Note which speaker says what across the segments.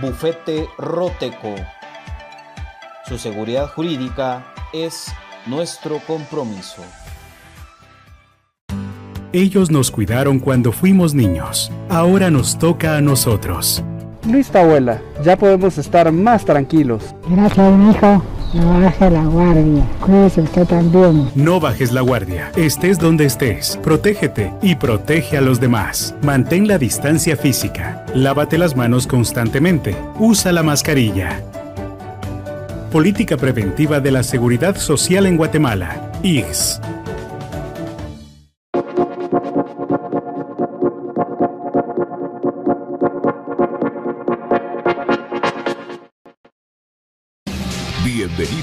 Speaker 1: Bufete Roteco. Su seguridad jurídica es nuestro compromiso.
Speaker 2: Ellos nos cuidaron cuando fuimos niños. Ahora nos toca a nosotros.
Speaker 3: Listo, abuela. Ya podemos estar más tranquilos.
Speaker 4: Gracias, hijo. No bajes la guardia. Cuídese usted también.
Speaker 2: No bajes la guardia. Estés donde estés. Protégete y protege a los demás. Mantén la distancia física. Lávate las manos constantemente. Usa la mascarilla. Política Preventiva de la Seguridad Social en Guatemala. IGS.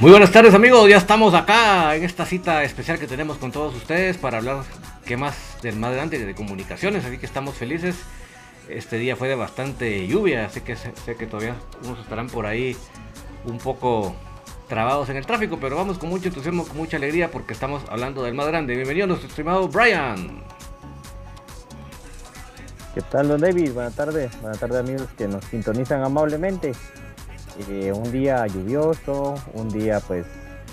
Speaker 5: Muy buenas tardes amigos, ya estamos acá en esta cita especial que tenemos con todos ustedes para hablar qué más del más grande de comunicaciones, así que estamos felices. Este día fue de bastante lluvia, así que sé, que todavía unos estarán por ahí un poco trabados en el tráfico, pero vamos con mucho entusiasmo, con mucha alegría porque estamos hablando del más grande. Bienvenido nuestro estimado Brian.
Speaker 6: ¿Qué tal, don David? Buenas tardes, buenas tardes amigos que nos sintonizan amablemente. Eh, un día lluvioso, un día pues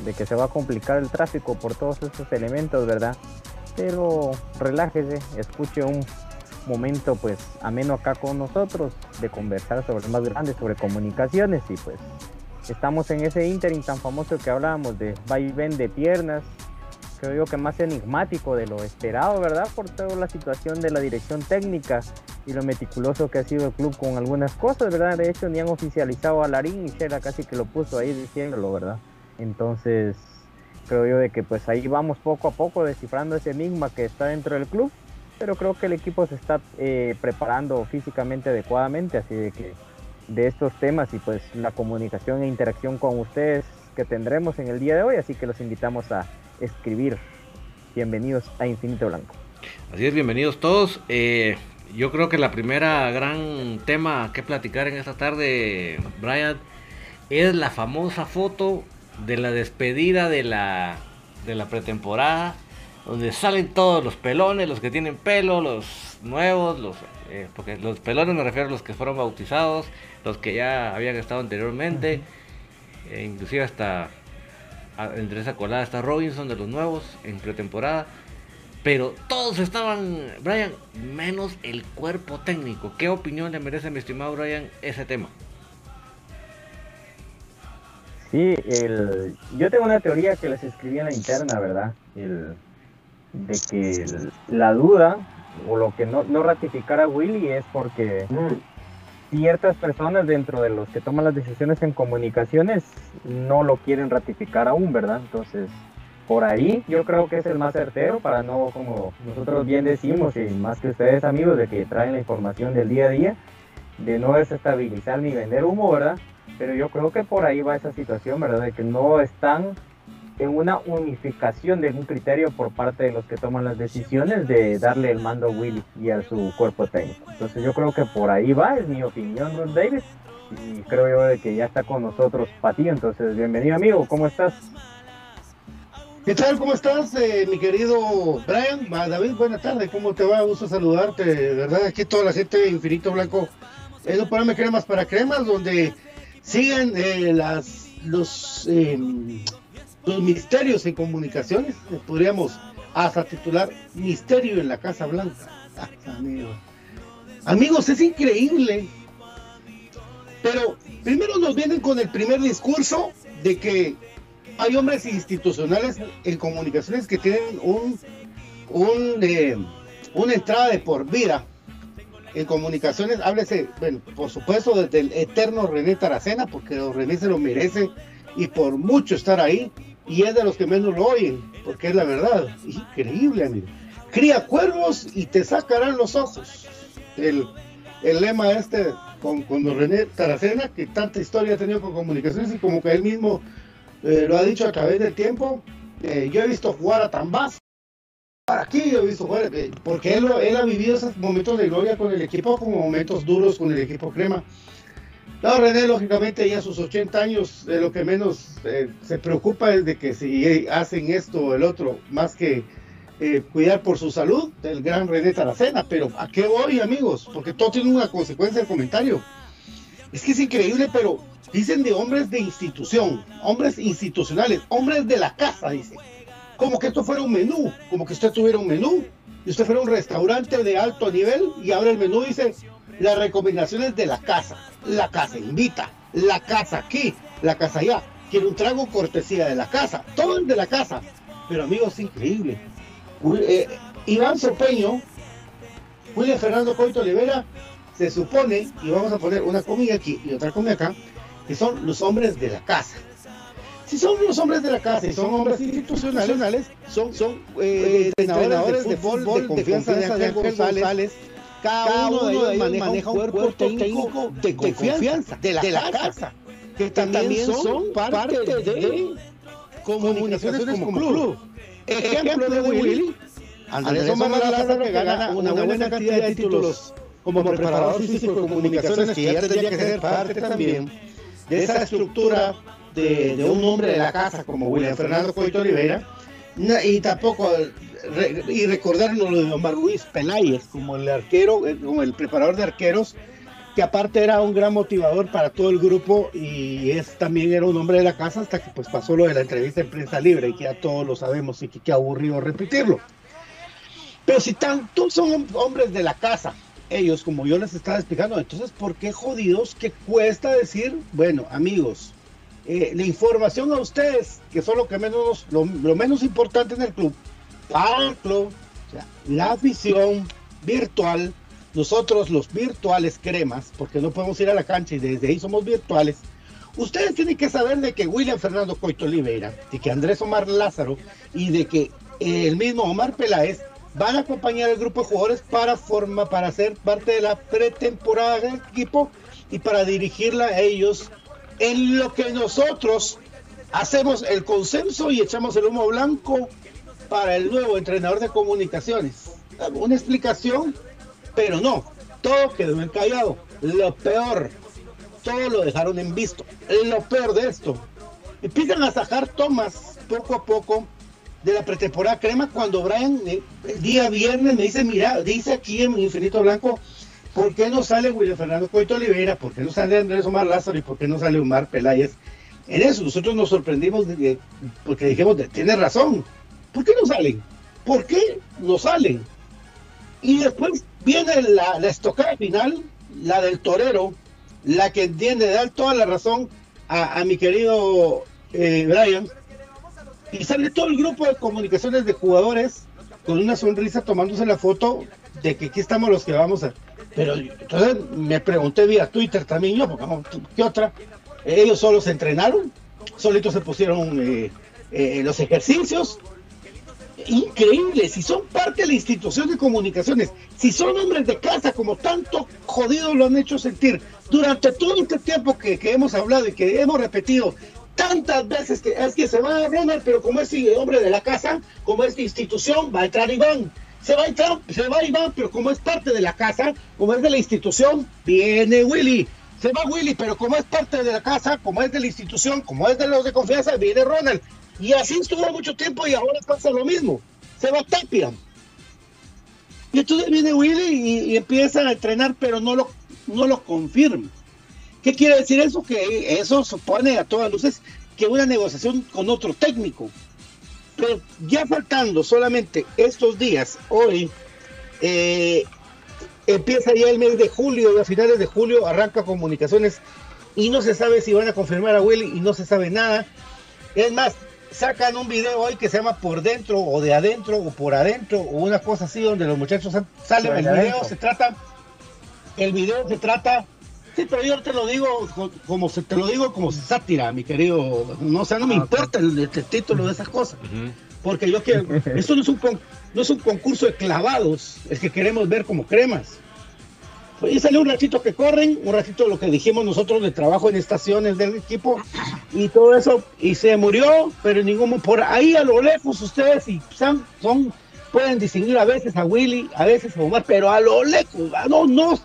Speaker 6: de que se va a complicar el tráfico por todos estos elementos, ¿verdad? Pero relájese, escuche un momento pues ameno acá con nosotros de conversar sobre más grande, sobre comunicaciones y pues estamos en ese ínterin tan famoso que hablábamos de va y ven de piernas, creo yo que más enigmático de lo esperado, ¿verdad? Por toda la situación de la dirección técnica y lo meticuloso que ha sido el club con algunas cosas, ¿verdad? De hecho, ni han oficializado a Larín y Shera casi que lo puso ahí diciéndolo, ¿verdad? Entonces, creo yo de que pues ahí vamos poco a poco descifrando ese enigma que está dentro del club, pero creo que el equipo se está eh, preparando físicamente adecuadamente, así de que de estos temas y pues la comunicación e interacción con ustedes que tendremos en el día de hoy, así que los invitamos a escribir. Bienvenidos a Infinito Blanco.
Speaker 5: Así es, bienvenidos todos. Eh, yo creo que la primera gran tema que platicar en esta tarde, Brian, es la famosa foto de la despedida de la, de la pretemporada, donde salen todos los pelones, los que tienen pelo, los nuevos, los, eh, porque los pelones me refiero a los que fueron bautizados, los que ya habían estado anteriormente, e inclusive hasta entre esa colada está Robinson de los nuevos en pretemporada. Pero todos estaban, Brian, menos el cuerpo técnico. ¿Qué opinión le merece, mi estimado Brian, ese tema?
Speaker 6: Sí, el, yo tengo una teoría que les escribí en la interna, ¿verdad? El, de que la duda o lo que no, no ratificar a Willy es porque ciertas personas dentro de los que toman las decisiones en comunicaciones no lo quieren ratificar aún, ¿verdad? Entonces, por ahí yo creo que es el más certero para no, como nosotros bien decimos, y más que ustedes amigos, de que traen la información del día a día, de no desestabilizar ni vender humo, ¿verdad? Pero yo creo que por ahí va esa situación, ¿verdad? De que no están en una unificación de un criterio por parte de los que toman las decisiones de darle el mando a Willy y a su cuerpo técnico. Entonces yo creo que por ahí va, es mi opinión, Ron Davis. Y creo yo de que ya está con nosotros Pati, entonces bienvenido amigo, ¿cómo estás?
Speaker 7: ¿Qué tal? ¿Cómo estás, eh, mi querido Brian? David, buenas tardes, ¿cómo te va? Gusto saludarte, ¿verdad? Aquí toda la gente de Infinito Blanco es un programa Cremas para Cremas, donde siguen eh, las, los eh, los misterios en comunicaciones, podríamos hasta titular Misterio en la Casa Blanca. Amigos, es increíble. Pero primero nos vienen con el primer discurso de que hay hombres institucionales en comunicaciones que tienen un, un eh, una entrada de por vida en comunicaciones. Háblese, bueno, por supuesto, desde el eterno René Taracena, porque René se lo merece y por mucho estar ahí y es de los que menos lo oyen, porque es la verdad. Increíble, amigo. Cría cuervos y te sacarán los ojos. El, el lema este con, con René Taracena, que tanta historia ha tenido con comunicaciones y como que él mismo eh, lo ha dicho a través del tiempo. Eh, yo he visto jugar a Tambás. Aquí yo he visto jugar, eh, porque él ha vivido esos momentos de gloria con el equipo como momentos duros con el equipo crema. No, René, lógicamente ya a sus 80 años, de lo que menos eh, se preocupa es de que si hacen esto o el otro, más que eh, cuidar por su salud, el gran René Taracena. Pero ¿a qué voy, amigos? Porque todo tiene una consecuencia del comentario. Es que es increíble, pero dicen de hombres de institución, hombres institucionales, hombres de la casa, dice. Como que esto fuera un menú, como que usted tuviera un menú y usted fuera un restaurante de alto nivel y abre el menú dice las recomendaciones de la casa. La casa invita, la casa aquí, la casa allá. Quiere un trago cortesía de la casa, todo es de la casa. Pero amigos, es increíble. Eh, Iván Sopeño, William Fernando Coito Olivera, se supone, y vamos a poner una comida aquí y otra comida acá, que son los hombres de la casa. Si son los hombres de la casa y son hombres institucionales, son, son eh, entrenadores, de fútbol, de, confianza de Ángel González cada, uno, de ellos maneja, un cuerpo, técnico, de, confianza, de la, casa, que también, son parte de comunicaciones como club. Ejemplo de Willy, Andrés Omar Lázaro que gana una buena cantidad de títulos como preparador físico de comunicaciones, que ya tendría que ser parte también de esa estructura de, de un hombre de la casa como William Fernando Coito Oliveira, y tampoco y recordarnos lo de Omar Ruiz Peláez como el arquero, eh, como el preparador de arqueros, que aparte era un gran motivador para todo el grupo y es también era un hombre de la casa hasta que pues pasó lo de la entrevista en prensa libre y que ya todos lo sabemos y que qué aburrido repetirlo. Pero si tantos son hombres de la casa, ellos como yo les estaba explicando, entonces ¿por qué jodidos que cuesta decir, bueno amigos, eh, la información a ustedes, que son lo que menos lo menos importante en el club, para el club, la afición virtual, nosotros los virtuales cremas, porque no podemos ir a la cancha y desde ahí somos virtuales, ustedes tienen que saber de que William Fernando Coito Oliveira, de que Andrés Omar Lázaro y de que el mismo Omar Peláez van a acompañar al grupo de jugadores para forma, para ser parte de la pretemporada del equipo y para dirigirla a ellos en lo que nosotros hacemos el consenso y echamos el humo blanco para el nuevo entrenador de comunicaciones. Una explicación Pero no, todo quedó encallado. Lo peor, todo lo dejaron en visto. Lo peor de esto, empiezan a sacar tomas poco a poco de la pretemporada crema cuando Brian eh, el día viernes me dice, mira, dice aquí en Infinito Blanco, ¿por qué no sale William Fernando Coito Oliveira? ¿Por qué no sale Andrés Omar Lázaro? ¿Y por qué no sale Omar Peláez? En eso nosotros nos sorprendimos porque dijimos, tiene razón, ¿por qué no salen? ¿Por qué no salen? Y después viene la, estocada final, la del torero, la que entiende dar toda la razón a, mi querido eh, Brian, y sale todo el grupo de comunicaciones de jugadores con una sonrisa tomándose la foto de que aquí estamos los que vamos a... Pero entonces me pregunté vía Twitter también yo, ¿qué otra? Ellos solo se entrenaron, solitos se pusieron eh, eh, los ejercicios. Increíble, si son parte de la institución de comunicaciones, si son hombres de casa como tanto jodido lo han hecho sentir durante todo este tiempo que, que hemos hablado y que hemos repetido, tantas veces que es que se va Ronald, pero como es hombre de la casa, como es institución, va a entrar Iván. Se va a entrar, se va Iván, pero como es parte de la casa, como es de la institución, viene Willy. Se va Willy, pero como es parte de la casa, como es de la institución, como es de los de confianza, viene Ronald. Y así estuvo mucho tiempo y ahora pasa lo mismo. Se va Tapia. Y entonces viene Willy y, empieza a entrenar, pero no lo, no lo confirma. ¿Qué quiere decir eso? Que eso supone a todas luces que una negociación con otro técnico. Pero ya faltando solamente estos días, hoy eh, empieza ya el mes de julio a finales de julio arranca comunicaciones y no se sabe si van a confirmar a Willy y no se sabe nada. Es más, sacan un video hoy que se llama por dentro o de adentro o por adentro o una cosa así donde los muchachos salen. El video se trata, el video se trata Sí, pero yo te lo digo como se te lo digo como sátira, mi querido. No, o sea, no me ah, importa el, título de esas cosas. Porque yo quiero. Esto no es, un no es un concurso de clavados, es que queremos ver como cremas. Y salió un ratito que corren, un ratito lo que dijimos nosotros de trabajo en estaciones del equipo y todo eso, y se murió, pero ningún por ahí a lo lejos ustedes y son, son pueden distinguir a veces a Willy, a veces a Omar, pero a lo lejos, no, no,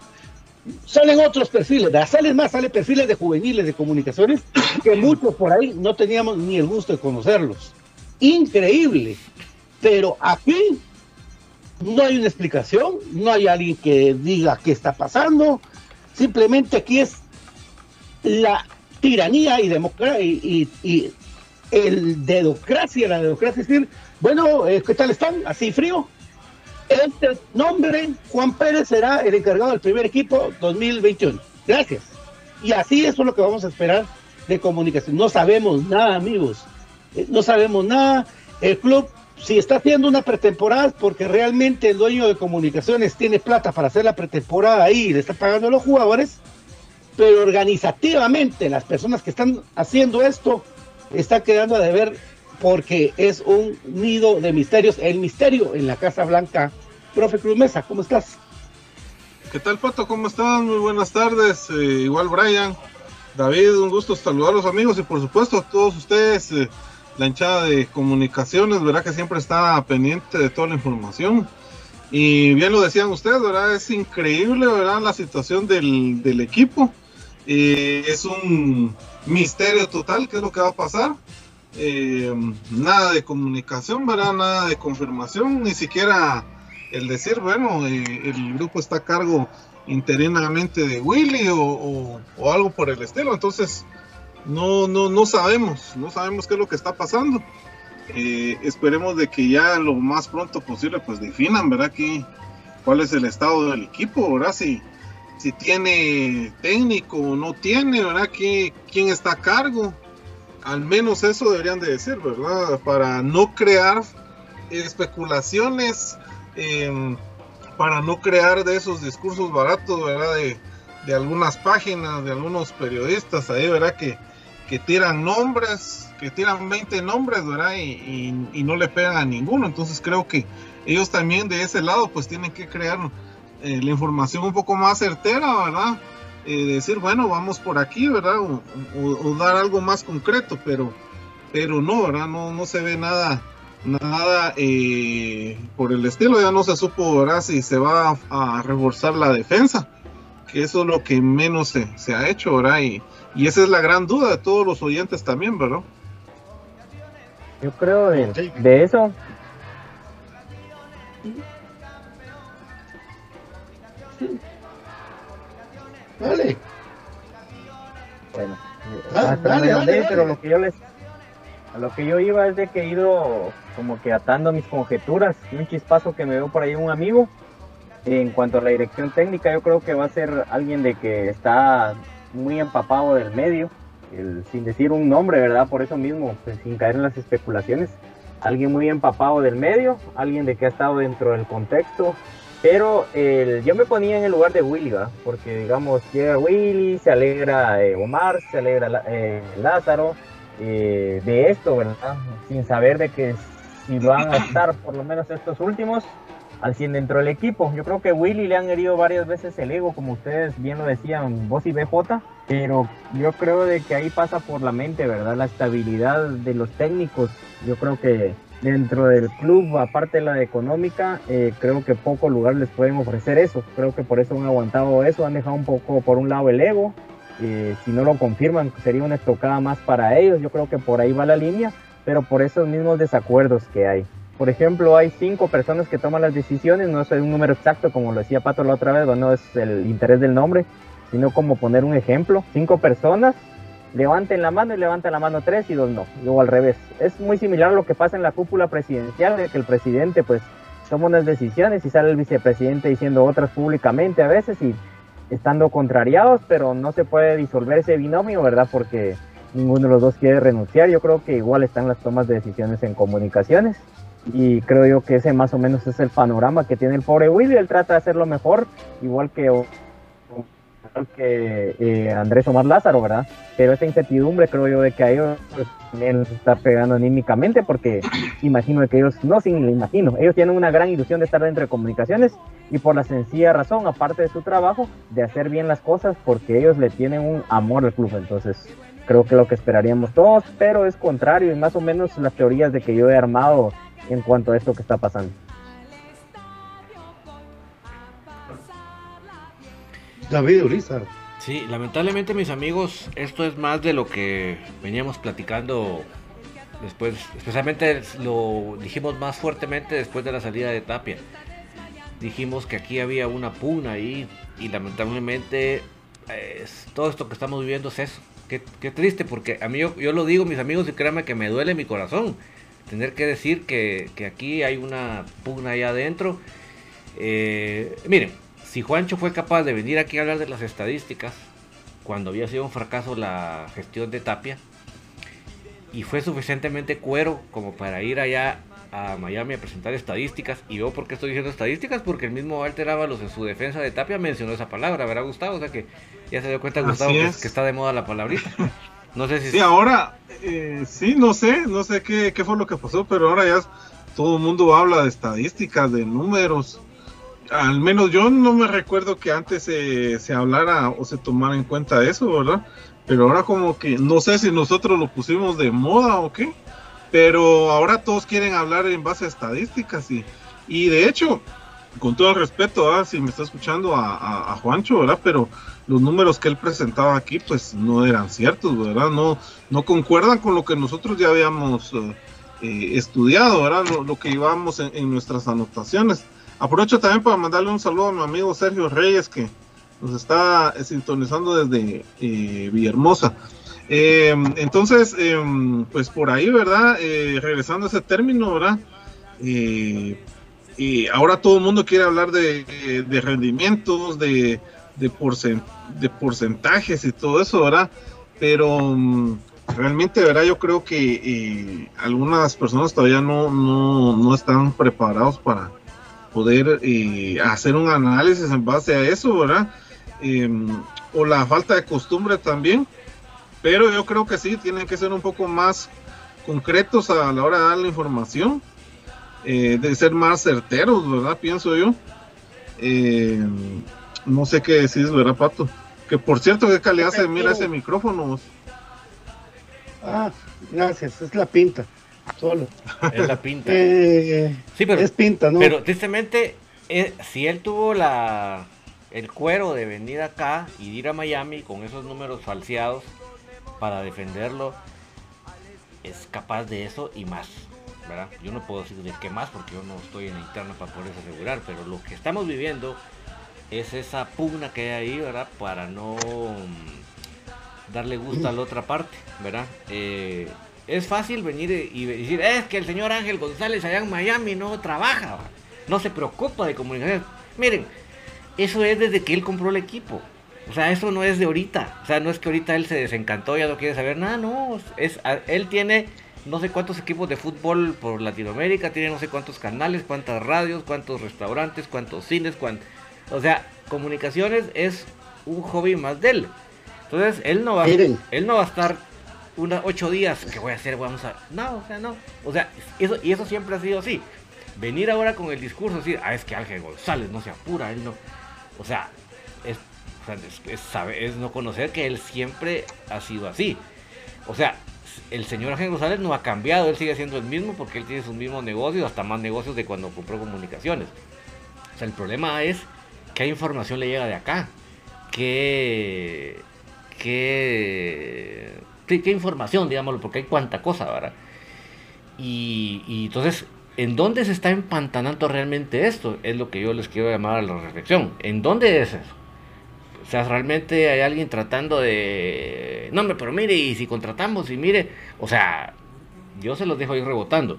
Speaker 7: salen otros perfiles, salen más, salen perfiles de juveniles de comunicaciones que muchos por ahí no teníamos ni el gusto de conocerlos. Increíble. Pero aquí no hay una explicación, no hay alguien que diga qué está pasando. Simplemente aquí es la tiranía y democracia y, y, el dedocracia, la democracia es decir, bueno, eh, ¿qué tal están? Así frío, este nombre, Juan Pérez, será el encargado del primer equipo 2021. Gracias. Y así eso es lo que vamos a esperar de comunicación. No sabemos nada, amigos. Eh, no sabemos nada. El club, si está haciendo una pretemporada, porque realmente el dueño de comunicaciones tiene plata para hacer la pretemporada ahí y le está pagando a los jugadores, pero organizativamente las personas que están haciendo esto están quedando a deber porque es un nido de misterios, el misterio en la Casa Blanca. Profe Cruz Mesa, ¿cómo estás?
Speaker 8: ¿Qué tal, Pato? ¿Cómo están? Muy buenas tardes. Eh, igual, Brian, David, un gusto saludar a los amigos y, por supuesto, a todos ustedes, eh, la hinchada de comunicaciones, ¿verdad? Que siempre está pendiente de toda la información. Y bien lo decían ustedes, ¿verdad? Es increíble, ¿verdad? La situación del, del equipo. Es un misterio total qué es lo que va a pasar. Eh, nada de comunicación, ¿verdad? Nada de confirmación, ni siquiera el decir, bueno, eh, el grupo está a cargo interinamente de Willy o, algo por el estilo. Entonces, no, no, no sabemos, no sabemos qué es lo que está pasando. Eh, esperemos de que ya lo más pronto posible pues definan, ¿verdad? Que, cuál es el estado del equipo, ¿verdad? Si, si tiene técnico o no tiene, ¿verdad? ¿Quién está a cargo? Al menos eso deberían de decir, ¿verdad? Para no crear especulaciones, em, para no crear de esos discursos baratos, ¿verdad? De, algunas páginas, de algunos periodistas ahí, ¿verdad? Que, que tiran nombres, que tiran 20 nombres, ¿verdad? Y, no le pegan a ninguno. Entonces creo que ellos también de ese lado pues tienen que crear eh, la información un poco más certera, ¿verdad? Eh, decir, bueno, vamos por aquí, ¿verdad? O, dar algo más concreto, pero, pero no, ¿verdad? No, no se ve nada, nada eh, por el estilo, ya no se supo ¿verdad? si se va a, reforzar la defensa, que eso es lo que menos se, se ha hecho, ¿verdad? Y, y, esa es la gran duda de todos los oyentes también, ¿verdad?
Speaker 6: Yo creo de, de eso.
Speaker 7: Dale.
Speaker 6: Bueno, ah, dale, dale, pero lo que yo les a lo que yo iba es de que he ido como que atando mis conjeturas, un chispazo que me veo por ahí un amigo. En cuanto a la dirección técnica, yo creo que va a ser alguien de que está muy empapado del medio, sin decir un nombre, ¿verdad? Por eso mismo, pues, sin caer en las especulaciones. Alguien muy empapado del medio, alguien de que ha estado dentro del contexto. Pero yo me ponía en el lugar de Willy, ¿verdad? Porque digamos, llega Willy, se alegra eh, Omar, se alegra eh, Lázaro, eh, de esto, ¿verdad? Sin saber de que si van a estar por lo menos estos últimos al 100 dentro del equipo. Yo creo que Willy le han herido varias veces el ego, como ustedes bien lo decían, vos y BJ, pero yo creo de que ahí pasa por la mente, ¿verdad? La estabilidad de los técnicos. Yo creo que dentro del club, aparte de la económica, eh, creo que poco lugar les pueden ofrecer eso. Creo que por eso han aguantado eso, han dejado un poco por un lado el ego eh, si no lo confirman, sería una estocada más para ellos. Yo creo que por ahí va la línea, pero por esos mismos desacuerdos que hay. Por ejemplo, hay cinco personas que toman las decisiones, no es un número exacto, como lo decía Pato la otra vez, no es el interés del nombre, sino como poner un ejemplo. Cinco personas, levanten la mano y levanten la mano tres y dos no, luego al revés. Es muy similar a lo que pasa en la cúpula presidencial, de que el presidente pues toma unas decisiones y sale el vicepresidente diciendo otras públicamente a veces y estando contrariados, pero no se puede disolver ese binomio, ¿verdad? Porque ninguno de los dos quiere renunciar. Yo creo que igual están las tomas de decisiones en comunicaciones. Y creo yo que ese más o menos es el panorama que tiene el pobre Willy. Él trata de hacerlo mejor, igual que que eh, Andrés Omar Lázaro, ¿verdad? Pero esa incertidumbre creo yo de que a ellos pues, también les está pegando anímicamente porque imagino que ellos, no sin imagino, ellos tienen una gran ilusión de estar dentro de comunicaciones y por la sencilla razón, aparte de su trabajo, de hacer bien las cosas porque ellos le tienen un amor al club, entonces creo que lo que esperaríamos todos, pero es contrario y más o menos las teorías de que yo he armado en cuanto a esto que está pasando.
Speaker 7: David Urizar.
Speaker 5: Sí, lamentablemente mis amigos, esto es más de lo que veníamos platicando después, especialmente lo dijimos más fuertemente después de la salida de Tapia. Dijimos que aquí había una pugna ahí y lamentablemente todo esto que estamos viviendo es eso. Qué, triste porque a mí yo, lo digo mis amigos y créanme que me duele mi corazón tener que decir que, aquí hay una pugna ahí adentro. Eh, miren, si Juancho fue capaz de venir aquí a hablar de las estadísticas, cuando había sido un fracaso la gestión de Tapia, y fue suficientemente cuero como para ir allá a Miami a presentar estadísticas, y yo por qué estoy diciendo estadísticas, porque el mismo Walter Ábalos en su defensa de Tapia mencionó esa palabra, ¿verdad Gustavo? O sea que ya se dio cuenta Gustavo que, está de moda la palabrita.
Speaker 8: No sé si... Sí, ahora, eh, sí, no sé, no sé qué, qué fue lo que pasó, pero ahora ya todo el mundo habla de estadísticas, de números al menos yo no me recuerdo que antes se, hablara o se tomara en cuenta eso, ¿verdad? Pero ahora como que no sé si nosotros lo pusimos de moda o qué, pero ahora todos quieren hablar en base a estadísticas y, y de hecho, con todo el respeto, si me está escuchando a, Juancho, ¿verdad? Pero los números que él presentaba aquí pues no eran ciertos, ¿verdad? No, no concuerdan con lo que nosotros ya habíamos eh, eh, estudiado, ¿verdad? Lo, que llevábamos en nuestras anotaciones. Aprovecho también para mandarle un saludo a mi amigo Sergio Reyes que nos está sintonizando desde eh, Villahermosa. Eh, entonces, eh, pues por ahí, ¿verdad? regresando a ese término, ¿verdad? y ahora todo el mundo quiere hablar de, rendimientos, de, de, porcentajes y todo eso, ¿verdad? Pero mm, realmente, ¿verdad? Yo creo que algunas personas todavía no, no, no están preparados para, poder eh, hacer un análisis en base a eso, ¿verdad? O la falta de costumbre también, pero yo creo que sí, tienen que ser un poco más concretos a la hora de dar la información, eh, de ser más certeros, ¿verdad? Pienso yo. Em, no sé qué decís, ¿verdad, Pato? Que por cierto, qué calidad se mira ese micrófono.
Speaker 7: Ah, gracias, es la pinta. solo.
Speaker 5: Es la pinta.
Speaker 7: Eh,
Speaker 5: sí, pero,
Speaker 7: es pinta, ¿no?
Speaker 5: Pero tristemente, eh, si él tuvo la el cuero de venir acá y ir a Miami con esos números falseados para defenderlo, es capaz de eso y más. ¿verdad? Yo no puedo decir de qué más porque yo no estoy en la interna para poder asegurar, pero lo que estamos viviendo es esa pugna que hay ahí, ¿verdad? Para no mm, darle gusto a la otra parte, ¿verdad? Eh, es fácil venir y decir, es que el señor Ángel González allá en Miami no trabaja, no se preocupa de comunicación. Miren, eso es desde que él compró el equipo. O sea, eso no es de ahorita. O sea, no es que ahorita él se desencantó, ya no quiere saber nada, no. Es, él tiene no sé cuántos equipos de fútbol por Latinoamérica, tiene no sé cuántos canales, cuántas radios, cuántos restaurantes, cuántos cines, cuántos... O sea, comunicaciones es un hobby más de él. Entonces, él no va, él no va a estar unos ocho días que voy a hacer, vamos a... No, o sea, no. O sea, eso, y eso siempre ha sido así. Venir ahora con el discurso, decir, ah, es que Ángel González no se apura, él no... O sea, es no conocer que él siempre ha sido así. O sea, el señor Ángel González no ha cambiado, él sigue siendo el mismo porque él tiene sus mismos negocios, hasta más negocios de cuando compró comunicaciones. O sea, el problema es qué información le llega de acá, qué, qué, qué, información, digámoslo, porque hay cuánta cosa, ¿verdad? Y, y, entonces, ¿en dónde se está empantanando realmente esto? Es lo que yo les quiero llamar a la reflexión. ¿En dónde es eso? Sea, realmente hay alguien tratando de... No, pero mire, y si contratamos, y mire, o sea, yo se los dejo ahí rebotando.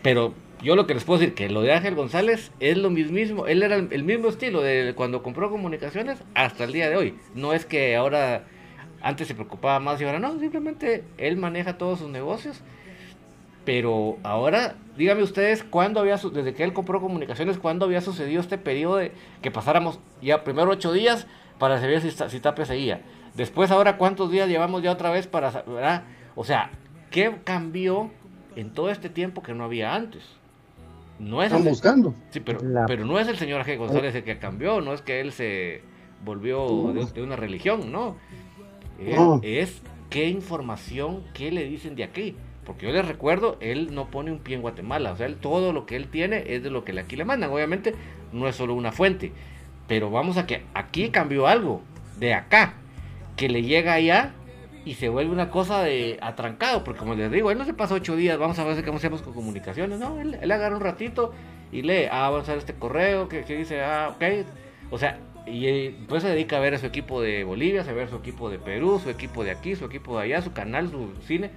Speaker 5: Pero yo lo que les puedo decir, que lo de Ángel González es lo mismo, él era el mismo estilo de cuando compró comunicaciones hasta el día de hoy. No es que ahora, antes se preocupaba más y ahora no, simplemente él maneja todos sus negocios. Pero ahora, díganme ustedes, ¿cuándo había, desde que él compró comunicaciones, cuándo había sucedido este periodo de que pasáramos ya primero ocho días para saber si, si Tapia seguía. Después, ahora, ¿cuántos días llevamos ya otra vez para... ¿verdad? O sea, ¿qué cambió en todo este tiempo que no había antes? No es
Speaker 7: Están buscando.
Speaker 5: Sí, pero, pero no es el señor G. González el que cambió, no es que él se volvió de, una religión, no. Es qué información, qué le dicen de aquí. Porque yo les recuerdo, él no pone un pie en Guatemala. O sea, él, todo lo que él tiene es de lo que aquí le mandan. Obviamente, no es solo una fuente. Pero vamos a que aquí cambió algo, de acá, que le llega allá y se vuelve una cosa de atrancado, porque como les digo, él no se pasa ocho días, vamos a ver cómo hacemos con comunicaciones, no, él, agarra un ratito y lee, ah, vamos a ver este correo que, dice, ah, ok, o sea, y pues se dedica a ver a su equipo de Bolivia, a ver su equipo de Perú, su equipo de aquí, su equipo de allá, su canal, su cine.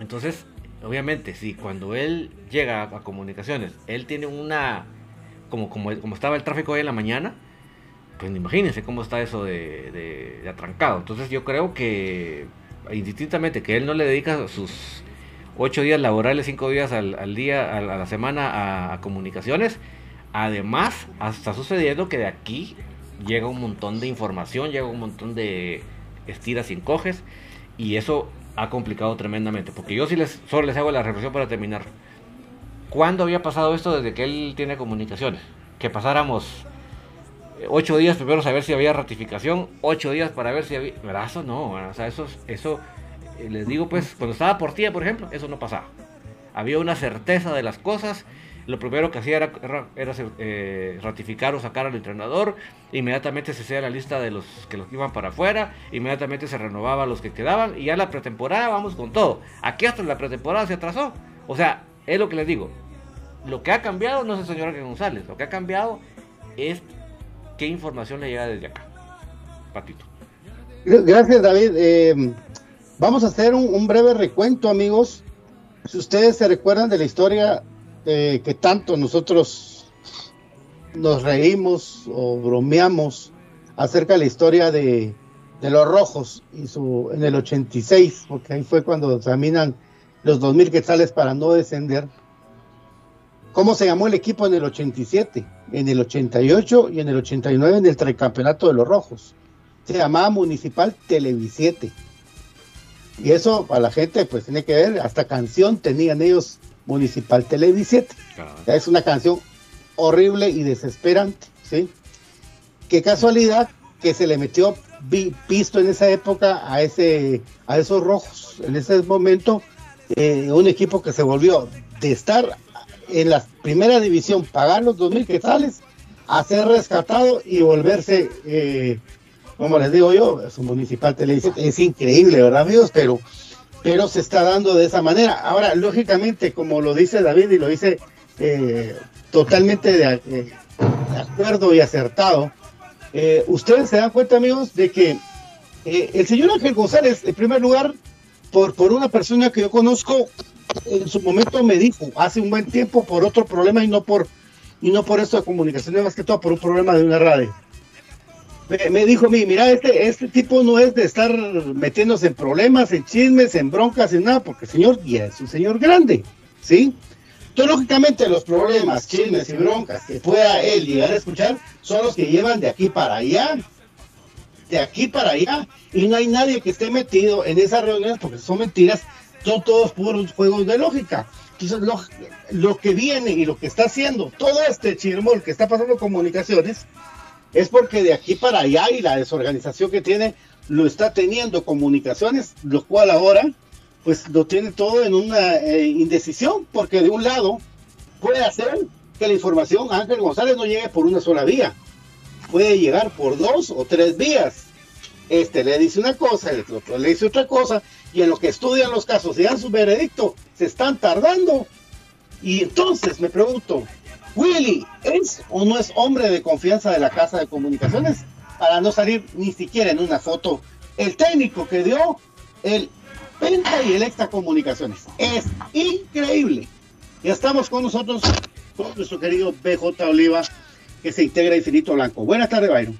Speaker 5: Entonces, obviamente, si cuando él llega a comunicaciones, él tiene una como, como, como estaba el tráfico hoy en la mañana, pues imagínense cómo está eso de, atrancado. Entonces yo creo que, indistintamente, que él no le dedica sus ocho días laborales, cinco días al, día, a, la semana a, comunicaciones. Además, está sucediendo que de aquí llega un montón de información, llega un montón de estiras y encoges, y eso ha complicado tremendamente. Porque yo sí les, solo les hago la reflexión para terminar. ¿Cuándo había pasado esto desde que él tiene comunicaciones? Que pasáramos eh, ocho días primero saber si había ratificación, ocho días para ver si había... Eso no, o sea, eso, eso eh, les digo pues, cuando estaba por tía, por ejemplo, eso no pasaba. Había una certeza de las cosas, lo primero que hacía era, era, eh, ratificar o sacar al entrenador, inmediatamente se hacía la lista de los que los iban para afuera, inmediatamente se renovaba los que quedaban y ya la pretemporada vamos con todo. Aquí hasta la pretemporada se atrasó. O sea, es lo que les digo. Lo que ha cambiado no es el señor González. Lo que ha cambiado es qué información le llega desde acá. Patito.
Speaker 7: Gracias, David. Eh, vamos a hacer un, breve recuento, amigos. Si ustedes se recuerdan de la historia eh, que tanto nosotros nos reímos o bromeamos acerca de la historia de, de los rojos y su, en el 86, porque ahí fue cuando examinan los 2.000 quetzales para no descender. ¿Cómo se llamó el equipo en el 87, en el 88 y en el 89 en el tricampeonato de los Rojos? Se llamaba Municipal Televisiete. Y eso a la gente pues tiene que ver, hasta canción tenían ellos Municipal Televisiete. Es una canción horrible y desesperante, ¿sí? Qué casualidad que se le metió pisto en esa época a ese a esos rojos. En ese momento eh, un equipo que se volvió de estar en la primera división, pagar los dos mil quetzales, a ser rescatado y volverse, eh, como les digo yo, su municipal televisión. Es increíble, ¿verdad, amigos? Pero, pero se está dando de esa manera. Ahora, lógicamente, como lo dice David y lo dice eh, totalmente de, acuerdo y acertado, ustedes se dan cuenta, amigos, de que el señor Ángel González, en primer lugar, por, por una persona que yo conozco, en su momento me dijo, hace un buen tiempo, por otro problema y no por, y no por esto de comunicación, más que todo por un problema de una radio. Me, dijo a mira, este, este tipo no es de estar metiéndose en problemas, en chismes, en broncas, en nada, porque el señor ya es un señor grande, ¿sí? Entonces, lógicamente, los problemas, chismes y broncas que pueda él llegar a escuchar son los que llevan de aquí para allá de aquí para allá y no hay nadie que esté metido en esas reuniones porque son mentiras, son todos puros juegos de lógica. Entonces, lo, lo que viene y lo que está haciendo todo este chirmol que está pasando comunicaciones es porque de aquí para allá y la desorganización que tiene lo está teniendo comunicaciones, lo cual ahora pues lo tiene todo en una eh, indecisión, porque de un lado puede hacer que la información Ángel González no llegue por una sola vía, puede llegar por dos o tres vías. Este le dice una cosa, el otro le dice otra cosa, y en lo que estudian los casos y dan su veredicto, se están tardando. Y entonces me pregunto, ¿Willy es o no es hombre de confianza de la Casa de Comunicaciones? Para no salir ni siquiera en una foto. El técnico que dio el Penta y el Extra Comunicaciones. Es increíble. Ya estamos con nosotros, con nuestro querido BJ Oliva, que se integra a Infinito Blanco. Buenas tardes, Byron.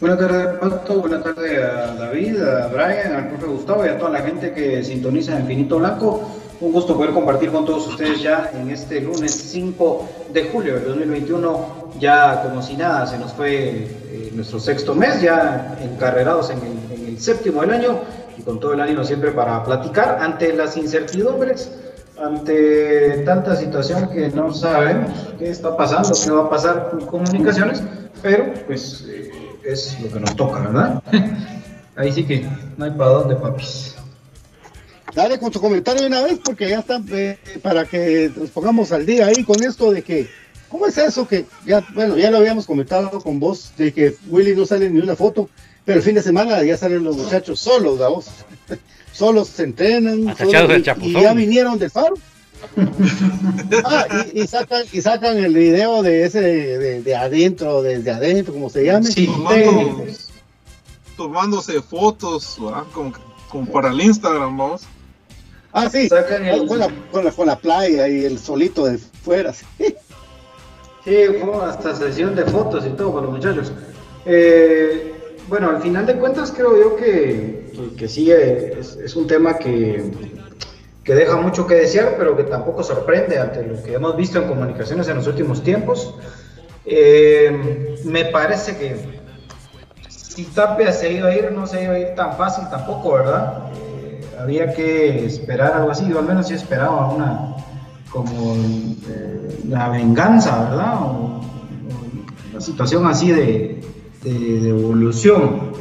Speaker 9: Buenas tardes, Pato. Buenas tardes a David, a Brian, al profe Gustavo y a toda la gente que sintoniza Infinito Blanco. Un gusto poder compartir con todos ustedes ya en este lunes 5 de julio del 2021. Ya como si nada, se nos fue eh, nuestro sexto mes, ya encarrerados en el, en el séptimo del año y con todo el ánimo siempre para platicar ante las incertidumbres ante tanta situación que no sabemos qué está pasando, qué va a pasar con comunicaciones, pero pues eh, es lo que nos toca, ¿verdad? Ahí sí que no hay para dónde, papis.
Speaker 7: Dale con tu comentario de una vez, porque ya está, eh, para que nos pongamos al día ahí con esto de que, ¿cómo es eso que, ya, bueno, ya lo habíamos comentado con vos, de que Willy no sale ni una foto, pero el fin de semana ya salen los muchachos solos, ¿da vos? solos se entrenan y, y, ya vinieron del faro. ah, y, y, sacan, y sacan el video de ese de, de adentro, desde adentro, como se llame.
Speaker 8: Sí, tomando, tomándose fotos, como, como, para el Instagram, vamos.
Speaker 7: Ah, sí, sacan el... con, la, con, la, con, la, playa y el solito de fuera. Sí,
Speaker 9: sí fue hasta sesión de fotos y todo para los muchachos. Eh, bueno, al final de cuentas creo yo que, sí es, es, un tema que, deja mucho que desear, pero que tampoco sorprende ante lo que hemos visto en comunicaciones en los últimos tiempos. Eh, me parece que si Tapia se iba a ir, no se iba a ir tan fácil tampoco, ¿verdad? Eh, había que esperar algo así, yo al menos sí esperaba una, como eh, la venganza, ¿verdad? O, una situación así de, de, de, evolución.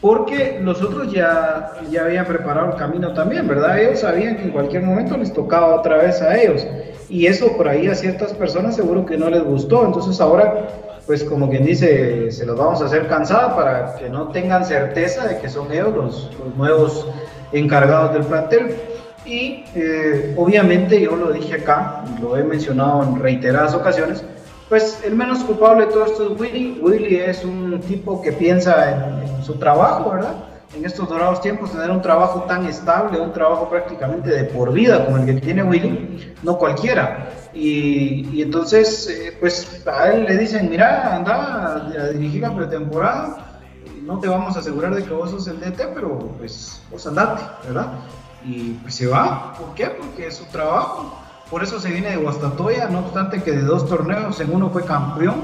Speaker 9: Porque los otros ya, ya habían preparado el camino también, ¿verdad? Ellos sabían que en cualquier momento les tocaba otra vez a ellos. Y eso por ahí a ciertas personas seguro que no les gustó. Entonces ahora, pues como quien dice, se los vamos a hacer cansada para que no tengan certeza de que son ellos los, los nuevos encargados del plantel. Y eh, obviamente yo lo dije acá, lo he mencionado en reiteradas ocasiones, pues el menos culpable de todo esto es Willy. Willy es un tipo que piensa en, su trabajo, ¿verdad? En estos dorados tiempos, tener un trabajo tan estable, un trabajo prácticamente de por vida como el que tiene Willy, no cualquiera. Y, y entonces, eh, pues a él le dicen, mira, anda a, dirigir la pretemporada, no te vamos a asegurar de que vos sos el DT, pero pues vos andate, ¿verdad? Y pues se va, ¿por qué? Porque es su trabajo por eso se viene de Guastatoya, no obstante que de dos torneos, en uno fue campeón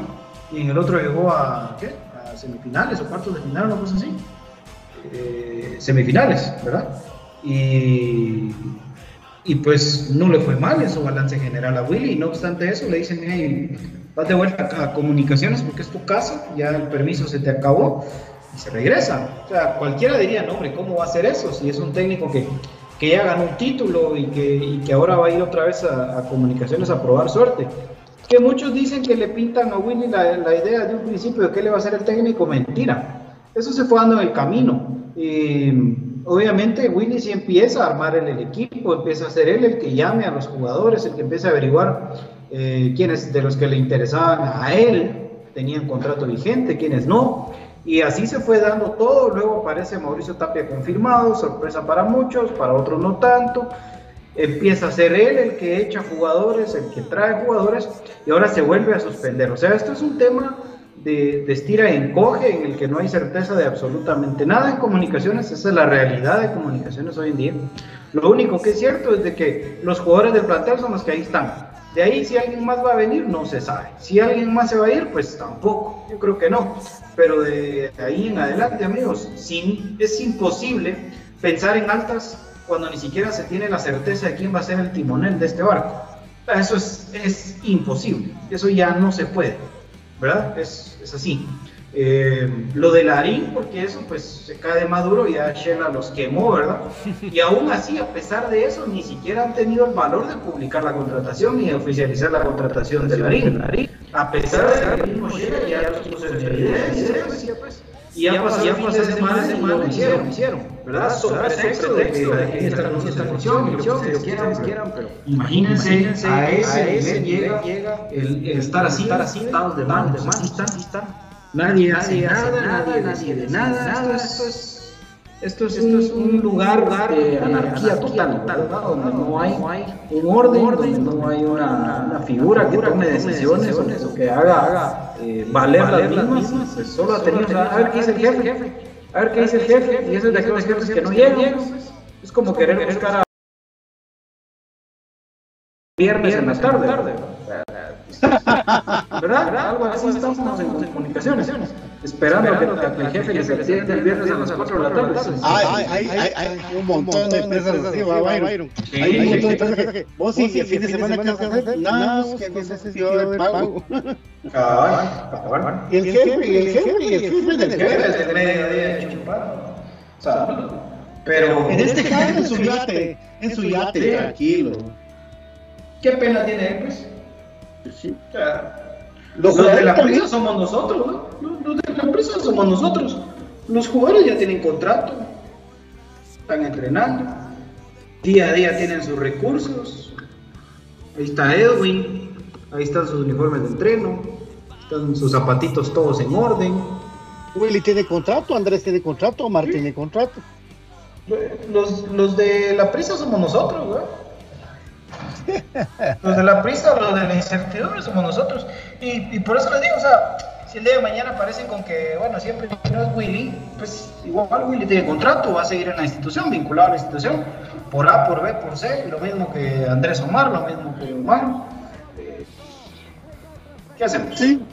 Speaker 9: y en el otro llegó a, ¿qué? a semifinales o cuartos de final, una cosa así. Eh, semifinales, ¿verdad? Y, y pues no le fue mal en balance general a Willy, no obstante eso le dicen, hey, vas de vuelta a comunicaciones porque es tu casa, ya el permiso se te acabó y se regresa. O sea, cualquiera diría, no, hombre, ¿cómo va a hacer eso si es un técnico que que ya ganó un título y que, ahora va a ir otra vez a, comunicaciones a probar suerte. Que muchos dicen que le pintan a Willy la, idea de un principio de que le va a ser el técnico, mentira. Eso se fue dando en el camino. Y, obviamente Willy sí empieza a armar el, el equipo, empieza a ser él el que llame a los jugadores, el que empieza a averiguar eh, quiénes de los que le interesaban a él tenían contrato vigente, quiénes no. Y así se fue dando todo. Luego aparece Mauricio Tapia confirmado, sorpresa para muchos, para otros no tanto. Empieza a ser él el que echa jugadores, el que trae jugadores, y ahora se vuelve a suspender. O sea, esto es un tema de, de estira y encoge en el que no hay certeza de absolutamente nada en comunicaciones. Esa es la realidad de comunicaciones hoy en día. Lo único que es cierto es de que los jugadores del plantel son los que ahí están. De ahí si alguien más va a venir, no se sabe. Si alguien más se va a ir, pues tampoco. Yo creo que no. Pero de ahí en adelante, amigos, es imposible pensar en altas cuando ni siquiera se tiene la certeza de quién va a ser el timonel de este barco. Eso es, es imposible. Eso ya no se puede. ¿Verdad? Es, es así. Eh, lo de Larín, porque eso pues se cae de maduro, ya Shela los quemó, ¿verdad? Y aún así, a pesar de eso, ni siquiera han tenido el valor de publicar la contratación ni de oficializar la contratación de Larín. A pesar de que el mismo Shela ya los puso en evidencia, pues. Y ya pasó ya pasó semana y no lo hicieron, hicieron, ¿verdad? Sobre pretexto de que la está esta función y lo que ustedes quieran, pero imagínense, a ese nivel llega el, estar así, estar así, estados de mano, de mano, están, están. Nadie hace nada, nadie decide nada, esto es, esto es, esto es un lugar de anarquía total, ¿verdad? donde no hay un orden, donde no hay una, una figura que tome decisiones o que haga, haga eh, valer las mismas, pues solo ha tenido, a ver qué dice el jefe, a ver qué dice el jefe, y eso es de aquellos jefes que no llegan, es como querer buscar a viernes en la tarde, ¿verdad? Algo así estamos en comunicaciones, esperando que, que el jefe les atienda el viernes a las 4 de la tarde.
Speaker 7: Hay, hay, hay, hay un montón de empresas así, va, Byron. Hay un montón de empresas que vos sí, el fin de semana que vas a hacer, no, que no se de pago. Y el jefe, y el jefe, y el jefe del jefe.
Speaker 9: Desde mediodía chupado. O sea, pero
Speaker 7: En este caso, en su yate, en su yate, tranquilo.
Speaker 9: ¿Qué pena tiene pues?
Speaker 7: Sí. Los
Speaker 9: los de la
Speaker 7: también.
Speaker 9: empresa somos nosotros, ¿no? Los- de la empresa somos nosotros. Los jugadores ya tienen contrato, están entrenando, día a día tienen sus recursos. Ahí está Edwin, ahí están sus uniformes de entreno, están sus zapatitos todos en orden.
Speaker 7: Willy tiene contrato, Andrés tiene contrato, Omar tiene contrato.
Speaker 9: Los, los de la prisa somos nosotros, güey. Los de la prisa, los de la incertidumbre somos nosotros. Y, por eso les digo, o sea, si el día de mañana aparecen con que, bueno, siempre no es Willy, pues igual Willy tiene contrato, va a seguir en la institución, vinculado a la institución, por A, por B, por C, lo mismo que Andrés Omar, lo mismo que Omar. Eh, ¿Qué hacemos?
Speaker 7: Sí.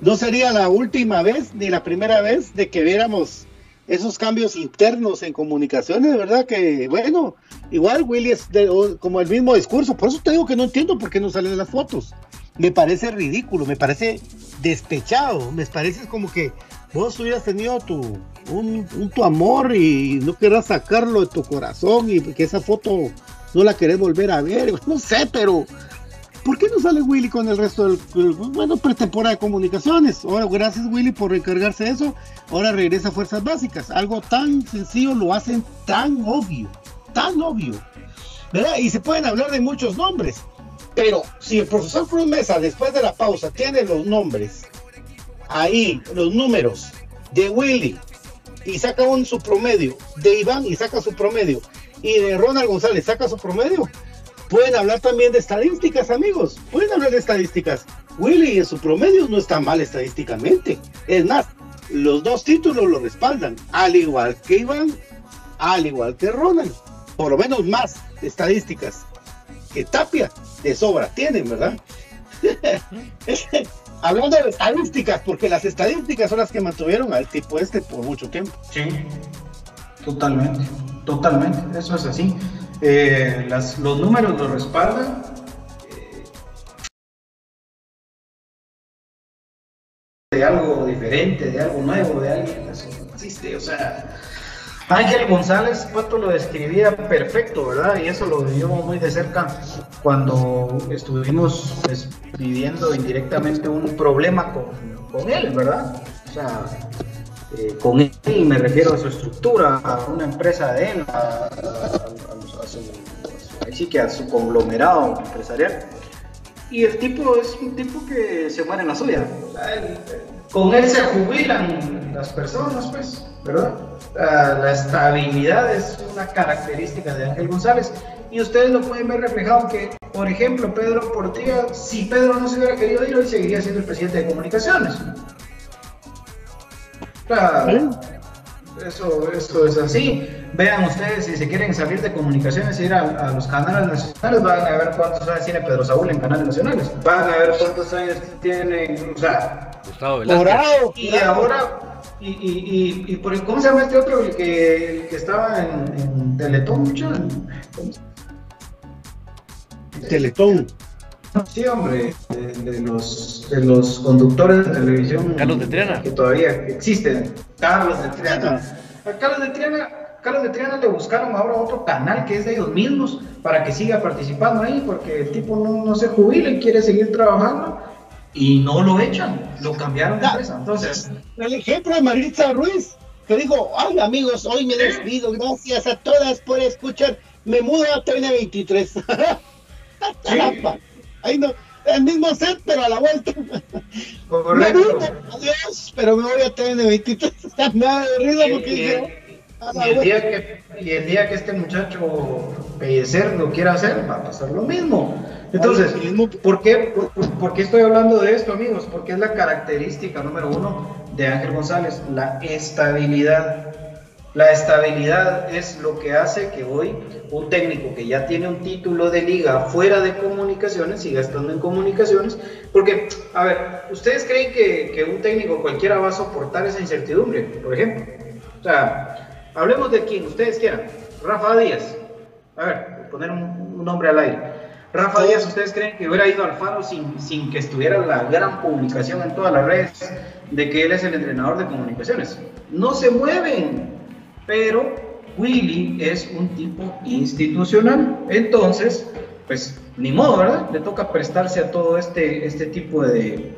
Speaker 7: No sería la última vez ni la primera vez de que viéramos esos cambios internos en comunicaciones, ¿verdad? Que bueno, igual Willy es de- como el mismo discurso, por eso te digo que no entiendo por qué no salen las fotos. Me parece ridículo, me parece despechado, me parece como que vos hubieras tenido tu, un tu amor y no querrás sacarlo de tu corazón y que esa foto no la querés volver a ver, no sé, pero ¿Por qué no sale Willy con el resto del, bueno, pretemporada de comunicaciones? Ahora, gracias Willy por encargarse de eso. Ahora regresa a Fuerzas Básicas. Algo tan sencillo lo hacen tan obvio, tan obvio. ¿Verdad? Y se pueden hablar de muchos nombres. Pero si el profesor Cruz Mesa, después de la pausa, tiene los nombres, ahí, los números de Willy, y saca un su promedio, de Iván y saca su promedio, y de Ronald González saca su promedio, Pueden hablar también de estadísticas, amigos. Pueden hablar de estadísticas. Willy en su promedio no está mal estadísticamente. Es más, los dos títulos lo respaldan. Al igual que Iván, al igual que Ronald. Por lo menos más estadísticas que Tapia de sobra tienen, ¿verdad? Hablando de estadísticas, porque las estadísticas son las que mantuvieron al tipo este por mucho tiempo.
Speaker 9: Sí, totalmente, totalmente, eso es así. Eh, las- los números lo respaldan. de algo diferente, de algo nuevo, de alguien, eso no existe, o sea, Ángel González, Pato lo describía perfecto, ¿verdad? Y eso lo vivimos muy de cerca cuando estuvimos pues, viviendo indirectamente un problema con, con él, ¿verdad? O sea, eh, con él me refiero a su estructura, a una empresa de él, a, su, a su conglomerado empresarial. Y el tipo es un tipo que se muere en la suya. Con él se jubilan las personas, pues, ¿verdad? La, la estabilidad es una característica de Ángel González. Y ustedes lo pueden ver reflejado que, por ejemplo, Pedro Portilla, si Pedro no se hubiera querido ir, hoy seguiría siendo el presidente de comunicaciones. O sea, eso, eso es así. Vean ustedes, si se quieren salir de comunicaciones e ir a, a los canales nacionales, van a ver cuántos años tiene Pedro Saúl en canales nacionales. Van a ver cuántos años tiene, o sea,
Speaker 5: Gustavo
Speaker 9: Morado, y ahora, y, y, y, y por, ¿cómo se llama este otro? El que, el que estaba en, en Teletón, mucho.
Speaker 10: Teletón.
Speaker 9: Sí, hombre, de, de los, de los conductores de televisión.
Speaker 5: Carlos de Triana.
Speaker 9: Que todavía existen. Carlos de Triana. A Carlos de Triana, Carlos de Triana le buscaron ahora otro canal que es de ellos mismos para que siga participando ahí, porque el tipo no, no se jubila y quiere seguir trabajando y no lo echan, lo cambiaron de empresa. Entonces,
Speaker 7: El ejemplo de Maritza Ruiz, que dijo, ay amigos, hoy me despido, gracias a todas por escuchar, me mudo a TN23. Caramba, ahí no, el mismo set, pero a la vuelta. Mudo, adiós, pero me voy a TN23. me da de risa porque
Speaker 9: y,
Speaker 7: dije,
Speaker 9: y el día que, y el día que este muchacho Pellecer lo quiera hacer, va a pasar lo mismo. Entonces, ¿por qué, por- por qué estoy hablando de esto, amigos? Porque es la característica número uno de Ángel González, la estabilidad. La estabilidad es lo que hace que hoy un técnico que ya tiene un título de liga fuera de comunicaciones siga estando en comunicaciones. Porque, a ver, ¿ustedes creen que, que un técnico cualquiera va a soportar esa incertidumbre, por ejemplo? O sea, hablemos de quien ustedes quieran. Rafa Díaz. A ver, poner un, un nombre al aire. Rafa Díaz, ¿ustedes creen que hubiera ido al Faro sin, sin que estuviera la gran publicación en todas las redes de que él es el entrenador de comunicaciones? No se mueven, pero Willy es un tipo institucional. Entonces, pues ni modo, ¿verdad? Le toca prestarse a todo este, este tipo de,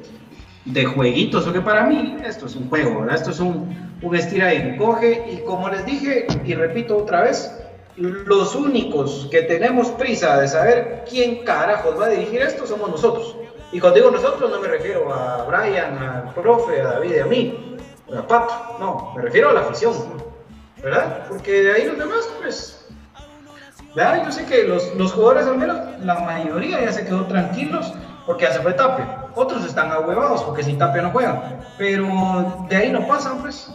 Speaker 9: de jueguitos, o que para mí esto es un juego, ¿verdad? Esto es un, un estira y encoge, y como les dije, y repito otra vez, los únicos que tenemos prisa de saber quién carajos va a dirigir esto somos nosotros. Y cuando digo nosotros no me refiero a Brian, al profe, a David y a mí, a Pato, no, me refiero a la afición, ¿verdad? Porque de ahí los demás, pues, ¿verdad? Yo sé que los, los jugadores, al menos la mayoría ya se quedó tranquilos porque ya se fue Tapia. Otros están ahuevados porque sin Tapia no juegan. Pero de ahí no pasan, pues.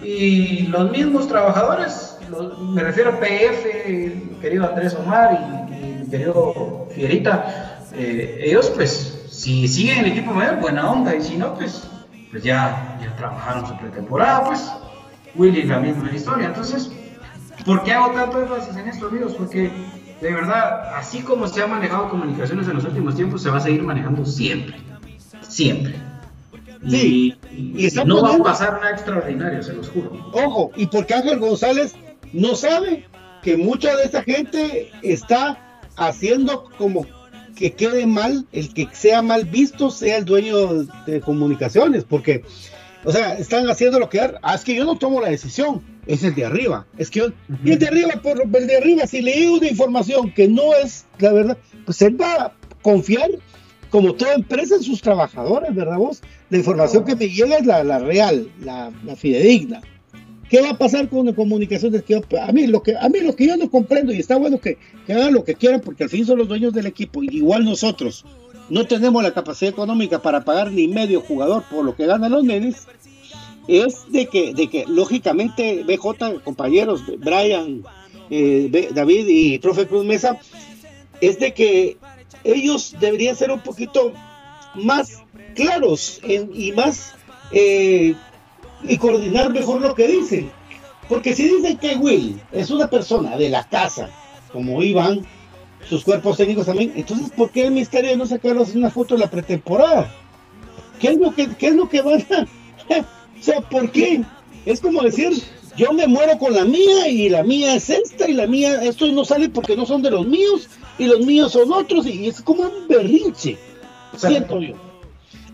Speaker 9: Y los mismos trabajadores, los- me refiero a PF, querido Andrés Omar y, y querido Fierita, eh, ellos pues, si siguen en el equipo mayor, buena onda, y si no, pues, pues ya, ya trabajaron su pretemporada, pues. Willy la misma historia. Entonces, ¿por qué hago tanto énfasis en esto, amigos? Porque de verdad, así como se ha manejado comunicaciones en los últimos tiempos, se va a seguir manejando siempre. Siempre.
Speaker 7: Sí,
Speaker 9: y,
Speaker 7: y está
Speaker 9: no va a pasar nada extraordinario, se los juro.
Speaker 7: Ojo, y porque Ángel González no sabe que mucha de esa gente está haciendo como que quede mal, el que sea mal visto sea el dueño de comunicaciones, porque, o sea, están haciendo lo que... Ah, es que yo no tomo la decisión, es el de arriba. Es que yo, y el de arriba, por el de arriba, si le digo una información que no es la verdad, pues él va a confiar, como toda empresa, en sus trabajadores, ¿verdad vos? La información que me llega es la, la real, la, la fidedigna. ¿Qué va a pasar con las comunicaciones? Que yo- a mí lo que a mí lo que yo no comprendo y está bueno que, que hagan lo que quieran porque al fin son los dueños del equipo igual nosotros no tenemos la capacidad económica para pagar ni medio jugador por lo que ganan los nenes es de que de que lógicamente BJ compañeros Brian eh, David y profe Cruz Mesa es de que ellos deberían ser un poquito más claros en- y más eh, y coordinar mejor lo que dicen. Porque si dicen que Will es una persona de la casa, como Iván, sus cuerpos técnicos también, entonces ¿por qué el misterio de no sacarlos una foto de la pretemporada? ¿Qué es lo que, qué es lo que van a... o sea, ¿por qué? Es como decir, yo me muero con la mía y la mía es esta y la mía, estos no salen porque no son de los míos y los míos son otros y es como un berrinche, siento yo.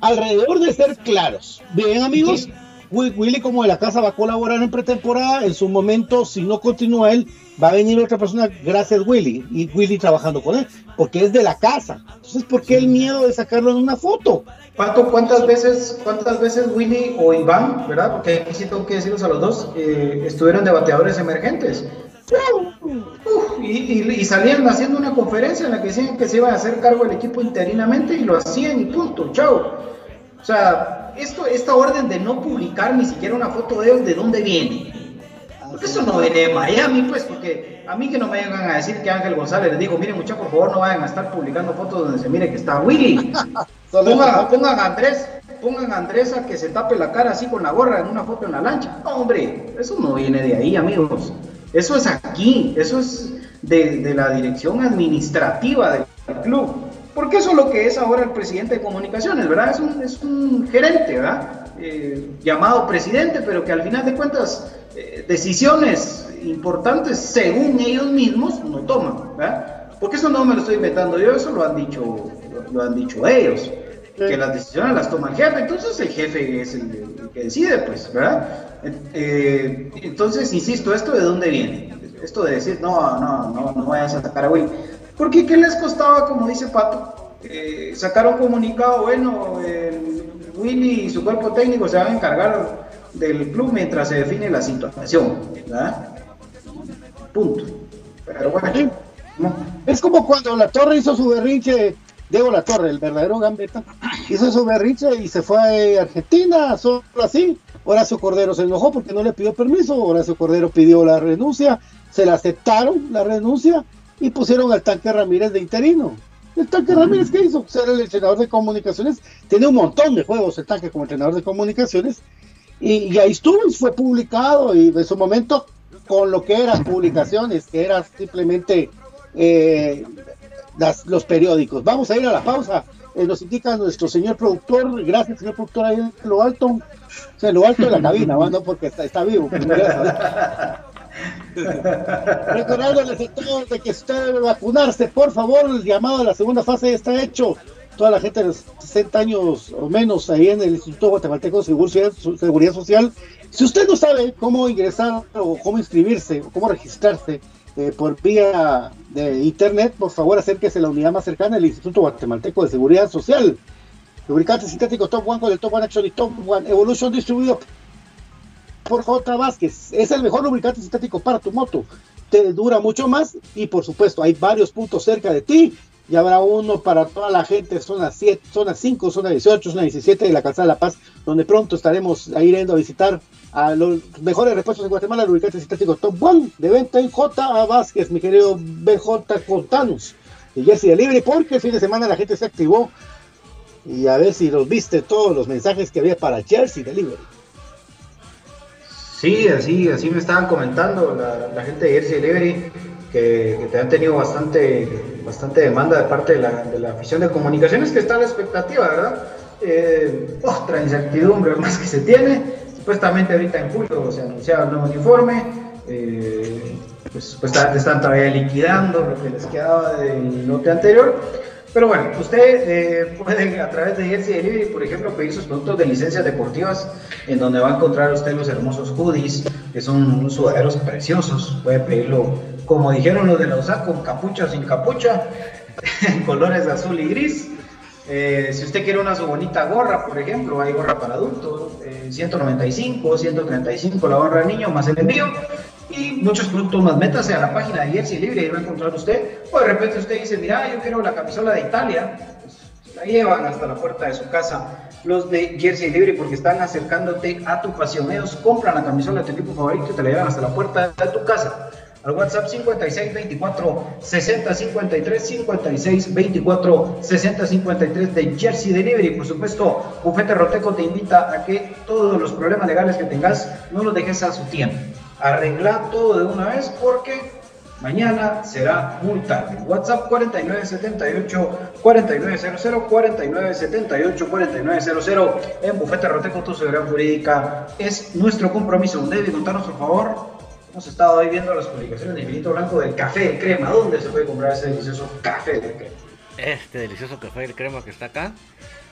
Speaker 7: Alrededor de ser claros. Bien amigos, Willy como de la casa va a colaborar en pretemporada, en su momento, si no continúa él, va a venir otra persona, gracias Willy, y Willy trabajando con él, porque es de la casa. Entonces, ¿por qué el miedo de sacarlo en una foto?
Speaker 9: Pato, ¿cuántas veces, cuántas veces Willy o Iván, verdad? Porque aquí sí tengo que decirlos a los dos, eh, estuvieron de bateadores emergentes. y, salían haciendo una conferencia en la que decían que se iba a hacer cargo del equipo interinamente y lo hacían y punto, chao. O sea, esto, esta orden de no publicar ni siquiera una foto de ellos, ¿de dónde viene? Porque eso no viene de Miami, pues, porque a mí que no me vengan a decir que Ángel González les dijo, miren muchachos, por favor no vayan a estar publicando fotos donde se mire que está Willy. pongan, a Andrés, pongan a Andrés a que se tape la cara así con la gorra en una foto en la lancha. No, hombre, eso no viene de ahí, amigos. Eso es aquí, eso es de, de la dirección administrativa del club. Porque eso es lo que es ahora el presidente de comunicaciones, ¿verdad? Es un, es un gerente, ¿verdad? Eh, llamado presidente, pero que al final de cuentas eh, decisiones importantes según ellos mismos no toman, ¿verdad? Porque eso no me lo estoy inventando yo, eso lo han dicho, lo, han dicho ellos, que las decisiones las toma el jefe, entonces el jefe es el, que decide, pues, ¿verdad? Eh, entonces, insisto, ¿esto de dónde viene? Esto de decir, no, no, no, no vayas a sacar a Will. Porque ¿qué les costaba, como dice Pato, eh, sacar un comunicado, bueno, Willy y su cuerpo técnico se van a encargar del club mientras se define la situación, ¿verdad? Punto. Pero bueno,
Speaker 7: es como cuando la Torre hizo su berrinche, Diego La Torre, el verdadero gambeta, hizo su berrinche y se fue a Argentina, solo así. Horacio Cordero se enojó porque no le pidió permiso, Horacio Cordero pidió la renuncia, se la aceptaron la renuncia y pusieron al tanque Ramírez de interino. El tanque Ramírez, ¿qué hizo? Ser el entrenador de comunicaciones. Tiene un montón de juegos el tanque como entrenador de comunicaciones. Y, ahí estuvo y fue publicado. Y en su momento, con lo que eran publicaciones, que eran simplemente eh, los periódicos. Vamos a ir a la pausa. Eh, nos indica nuestro señor productor. Gracias, señor productor, ahí en lo alto. O sea, lo alto de la cabina, ¿no? porque está, está vivo. Recordándoles a todos de que usted debe vacunarse, por favor, el llamado a la segunda fase está hecho. Toda la gente de los 60 años o menos ahí en el Instituto Guatemalteco de Seguridad Social. Si usted no sabe cómo ingresar o cómo inscribirse o cómo registrarse eh, por vía de internet, por favor acérquese a la unidad más cercana del Instituto Guatemalteco de Seguridad Social. Lubricante sintético Top One con el Top One Action y Top One Evolution distribuido por J. Vázquez. Es el mejor lubricante sintético para tu moto. Te dura mucho más y por supuesto hay varios puntos cerca de ti y habrá uno para toda la gente, zona 7, zona 5, zona 18, zona 17 de la Calzada de la Paz, donde pronto estaremos ahí yendo a visitar a los mejores repuestos en Guatemala, lubricante sintético Top One de venta en J. Vázquez, mi querido BJ Contanos y Jersey Delivery, porque el fin de semana la gente se activó y a ver si los viste todos los mensajes que había para Jersey Delivery.
Speaker 9: Sí, así, así me estaban comentando la, gente de Jersey Delivery que, te han tenido bastante, bastante demanda de parte de la, de la afición de comunicaciones, que está la expectativa, ¿verdad? Eh, otra incertidumbre más que se tiene. Supuestamente ahorita en julio se anunciaba el nuevo uniforme. Eh, pues supuestamente están todavía liquidando lo que les quedaba del lote anterior. Pero bueno, usted eh, puede a través de Jersey Delivery, por ejemplo, pedir sus productos de licencias deportivas, en donde va a encontrar usted los hermosos hoodies, que son unos sudaderos preciosos. Puede pedirlo, como dijeron los de la USA, con capucha o sin capucha, en colores azul y gris. Eh, si usted quiere una su bonita gorra, por ejemplo, hay gorra para adultos, 195, 135 la gorra de niño, más el envío y muchos productos más. Métase a la página de Jersey Libre y va a encontrar usted. O de repente usted dice, mira, yo quiero la camisola de Italia. Pues la llevan hasta la puerta de su casa los de Jersey Libre porque están acercándote a tu pasión. Ellos compran la camisola de tu equipo favorito y te la llevan hasta la puerta de tu casa. Al WhatsApp 56 24 60 53 56 24 60 53 de Jersey Delivery. Por supuesto, Bufete Roteco te invita a que todos los problemas legales que tengas no los dejes a su tiempo arreglar todo de una vez porque Mañana será muy tarde. WhatsApp 4978 4900 4978 4900 en Bufete Roteco, tu seguridad jurídica es nuestro compromiso. David, contanos por favor. Hemos estado ahí viendo las publicaciones de Infinito Blanco del café de crema. ¿Dónde se puede comprar ese delicioso café de crema?
Speaker 5: Este delicioso café de crema que está acá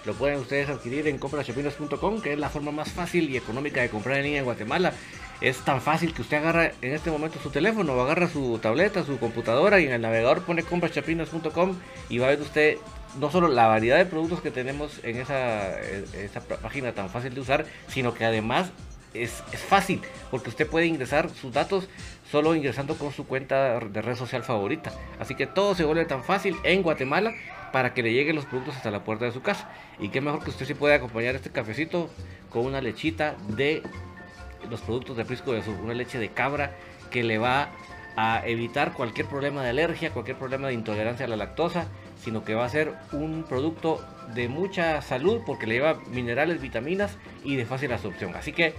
Speaker 5: lo pueden ustedes adquirir en comprashopinas.com, que es la forma más fácil y económica de comprar en línea en Guatemala. Es tan fácil que usted agarra en este momento su teléfono, o agarra su tableta, su computadora y en el navegador pone comprashopinas.com y va a ver usted no solo la variedad de productos que tenemos en esa, esa página tan fácil de usar, sino que además es, es, fácil, porque usted puede ingresar sus datos solo ingresando con su cuenta de red social favorita. Así que todo se vuelve tan fácil en Guatemala para que le lleguen los productos hasta la puerta de su casa. Y qué mejor que usted sí puede acompañar este cafecito con una lechita de los productos de Prisco de Sur, una leche de cabra que le va a evitar cualquier problema de alergia, cualquier problema de intolerancia a la lactosa, sino que va a ser un producto de mucha salud porque le lleva minerales, vitaminas y de fácil absorción. Así que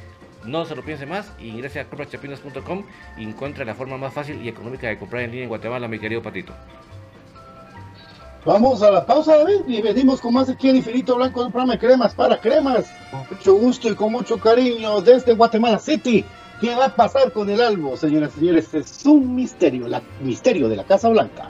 Speaker 5: no se lo piense más y ingrese a comprachapinas.com y encuentre la forma más fácil y económica de comprar en línea en Guatemala, mi querido Patito.
Speaker 7: Vamos a la pausa, David, y venimos con más aquí en Infinito Blanco de programa de cremas para cremas. Con mucho gusto y con mucho cariño desde Guatemala City. ¿Qué va a pasar con el albo, señoras y señores? Es un misterio, el misterio de la Casa Blanca.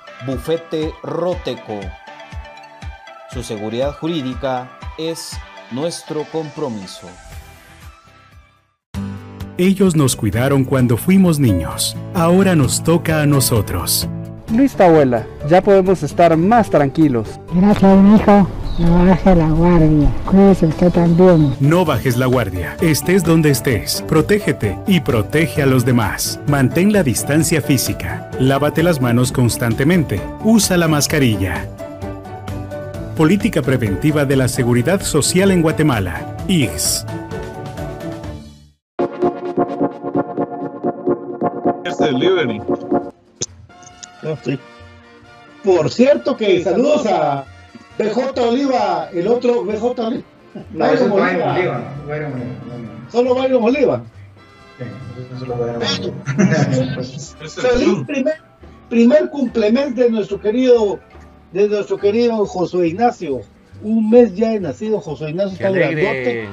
Speaker 1: Bufete Roteco. Su seguridad jurídica es nuestro compromiso.
Speaker 2: Ellos nos cuidaron cuando fuimos niños. Ahora nos toca a nosotros.
Speaker 3: Listo, abuela. Ya podemos estar más tranquilos.
Speaker 4: Gracias, hijo. No bajes la guardia. Cuídese usted también.
Speaker 2: No bajes la guardia. Estés donde estés. Protégete y protege a los demás. Mantén la distancia física. Lávate las manos constantemente. Usa la mascarilla. Política Preventiva de la Seguridad Social en Guatemala. IGS.
Speaker 8: Delivery.
Speaker 7: Por cierto que saludos a BJ Oliva, el otro BJ
Speaker 9: No, eso es Byron Oliva. Byron Oliva.
Speaker 7: Solo Byron Oliva.
Speaker 9: Sí, Byron Oliva.
Speaker 7: Feliz primer, primer cumplemes de nuestro querido, de nuestro querido Josué Ignacio. Un mes ya de nacido, Josué Ignacio
Speaker 5: Qué
Speaker 7: está grandote.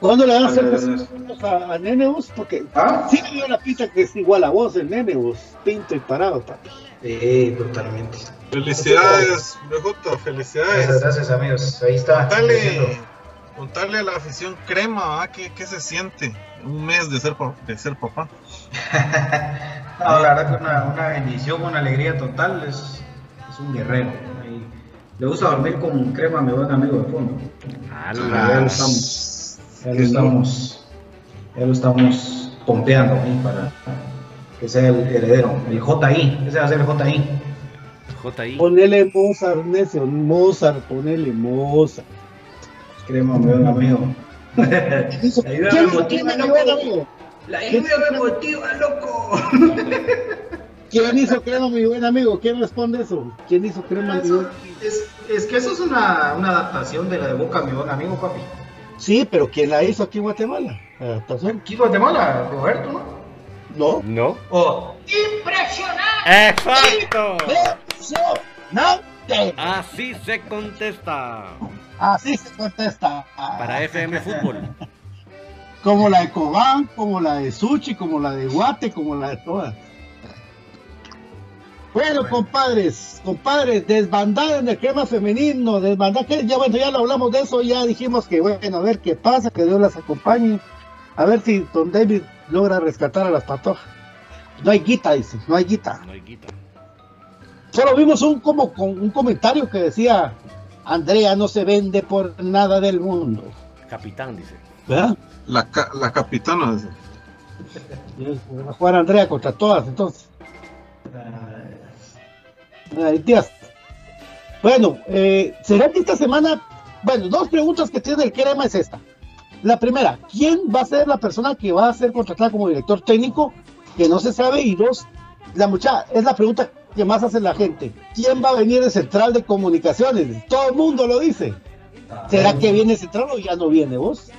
Speaker 7: ¿Cuándo le van a hacer besos a, a Neneus? Porque
Speaker 9: ¿Ah?
Speaker 7: sí me dio la pista que es igual a vos, el Neneus, pinto y parado, papi.
Speaker 9: Sí, totalmente.
Speaker 8: Felicidades, BJ, felicidades.
Speaker 9: gracias amigos. Ahí está.
Speaker 8: Contarle, contarle a la afición crema, ¿ah? ¿Qué, qué se siente? Un mes de ser, de ser papá.
Speaker 9: No, la verdad que una, una bendición, una alegría total. Es, es un guerrero. Ahí. Le gusta dormir con crema, mi buen amigo de fondo. Ya lo estamos. Ya lo estamos. Ya lo estamos pompeando ahí para que sea el heredero. El JI. Ese va a ser el JI.
Speaker 5: JI.
Speaker 7: Ponele Mozart, necio, Mozart, ponele Mozart.
Speaker 9: Crema, mi buen amigo. La ayuda
Speaker 7: ¿Quién
Speaker 9: me
Speaker 7: hizo
Speaker 9: motiva,
Speaker 7: crema, mi buen
Speaker 9: loco.
Speaker 7: amigo?
Speaker 9: La lluvia me motiva, loco.
Speaker 7: ¿Quién hizo crema, mi buen amigo? ¿Quién responde eso? ¿Quién hizo crema, mi buen
Speaker 9: Es, es que eso es una, una adaptación de la de Boca, mi buen amigo, papi.
Speaker 7: Sí, pero ¿quién la hizo aquí en Guatemala? Adaptación.
Speaker 9: Aquí en Guatemala, Roberto, ¿no?
Speaker 7: No.
Speaker 5: No.
Speaker 9: Oh,
Speaker 5: ¡Exacto!
Speaker 7: No.
Speaker 5: Así se contesta.
Speaker 7: Así se contesta.
Speaker 5: Para FM Fútbol.
Speaker 7: Como la de Cobán, como la de Suchi, como la de Guate, como la de todas. Bueno, compadres, compadres, desbandada en el crema femenino, desbandada, que ya bueno, ya lo hablamos de eso, ya dijimos que bueno, a ver qué pasa, que Dios las acompañe, a ver si Don David logra rescatar a las patojas. No hay guita, dice, no hay guita.
Speaker 5: No hay quita.
Speaker 7: Solo vimos un como con un comentario que decía Andrea no se vende por nada del mundo.
Speaker 5: Capitán, dice.
Speaker 7: ¿Verdad?
Speaker 8: La, la capitana. dice.
Speaker 7: Va a jugar Andrea contra todas, entonces. Dios. Bueno, eh, ¿será que esta semana? Bueno, dos preguntas que tiene el crema es esta. La primera, ¿quién va a ser la persona que va a ser contratada como director técnico? Que no se sabe. Y dos, la mucha, es la pregunta que más hace la gente. ¿Quién va a venir de Central de Comunicaciones? Todo el mundo lo dice. ¿Será que viene Central o ya no viene vos?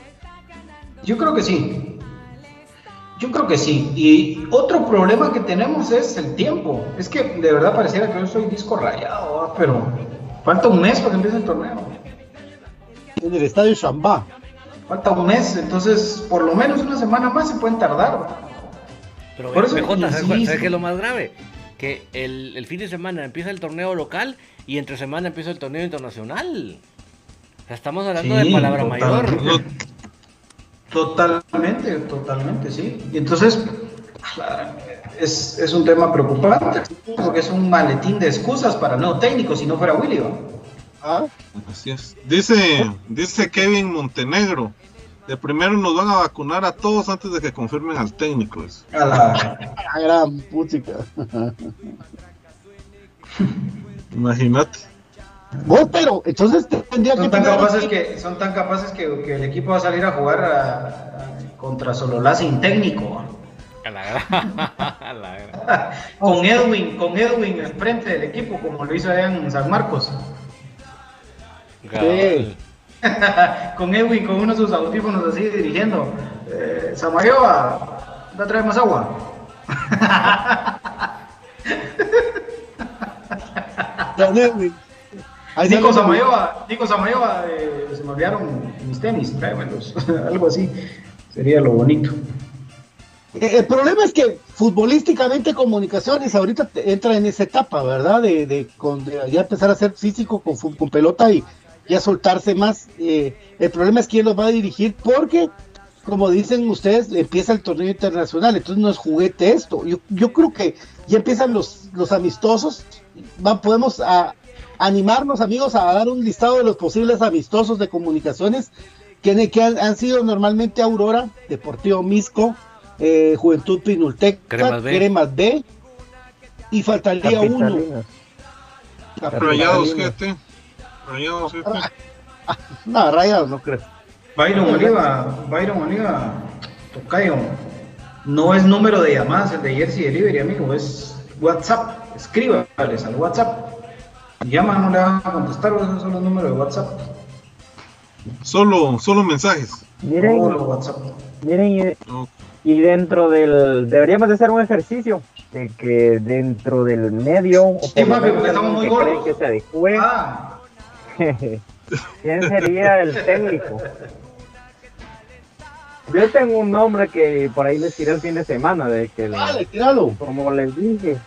Speaker 9: Yo creo que sí. Yo creo que sí. Y otro problema que tenemos es el tiempo. Es que de verdad pareciera que yo soy disco rayado, pero falta un mes para que empiece el torneo.
Speaker 7: En el estadio Chambá.
Speaker 9: Falta un mes, entonces por lo menos una semana más se pueden tardar.
Speaker 5: Pero
Speaker 9: Por eso
Speaker 5: BJ, ¿sabes. ¿sabes qué es lo más grave? Que el, el fin de semana empieza el torneo local y entre semana empieza el torneo internacional. O sea, estamos hablando de palabra mayor.
Speaker 9: Totalmente, totalmente, sí. Y entonces es, es un tema preocupante, porque es un maletín de excusas para no técnico si no fuera Willy. ¿va?
Speaker 7: ¿Ah?
Speaker 8: Así es. Dice, dice Kevin Montenegro. De primero nos van a vacunar a todos antes de que confirmen al técnico. dice.
Speaker 9: A la-
Speaker 7: La gran puchica.
Speaker 8: Imagínate.
Speaker 7: Vos, pero entonces tendría que
Speaker 9: son tan
Speaker 7: tener-
Speaker 9: capaces que son tan capaces que, que el equipo va a salir a jugar a- a- contra Sololá sin técnico.
Speaker 5: A la gran- a la gran.
Speaker 9: Con Edwin, con Edwin al frente del equipo, como lo hizo allá en San Marcos.
Speaker 7: Sí.
Speaker 9: con Edwin con uno de sus audífonos así dirigiendo. Eh, Samayoa, ¿va a traer más agua?
Speaker 7: Don Edwin. Ahí
Speaker 9: Nico Samayoa, Nico Samayoa, eh, se me olvidaron mis tenis, tráemelos. Algo así. Sería lo bonito.
Speaker 7: Eh, El problema es que futbolísticamente comunicaciones ahorita entra en esa etapa, ¿verdad? De, de, con- de ya empezar a ser físico con pelota y ya soltarse más. Eh, el problema es quién los va a dirigir porque, como dicen ustedes, empieza el torneo internacional, entonces no es juguete esto. Yo, yo creo que ya empiezan los, los amistosos, va, podemos a- animarnos amigos a dar un listado de los posibles amistosos de comunicaciones que, que han, han sido normalmente Aurora, Deportivo Misco, eh, Juventud Pinulteca,
Speaker 5: Cremas B.
Speaker 7: Cremas B, y faltaría uno.
Speaker 8: Rayados, gente. Rayados.
Speaker 7: No, Rayados no creo.
Speaker 9: Byron Oliva, Byron Oliva, Tocayo, no es número de llamadas el de Jersey Delivery, amigo, es WhatsApp. Escríbales al WhatsApp. Llama, no le van a contestar, esos son los números de WhatsApp.
Speaker 8: Solo, solo mensajes.
Speaker 6: Miren, miren y, y dentro del, deberíamos de hacer un ejercicio de que dentro del medio, o
Speaker 9: Sí, papi, porque estamos muy gordos.
Speaker 6: que se adecue,
Speaker 9: Ah,
Speaker 6: ¿quién sería el técnico? Yo tengo un nombre que por ahí les tiré el fin de semana, de que
Speaker 7: tíralo.
Speaker 6: como les dije,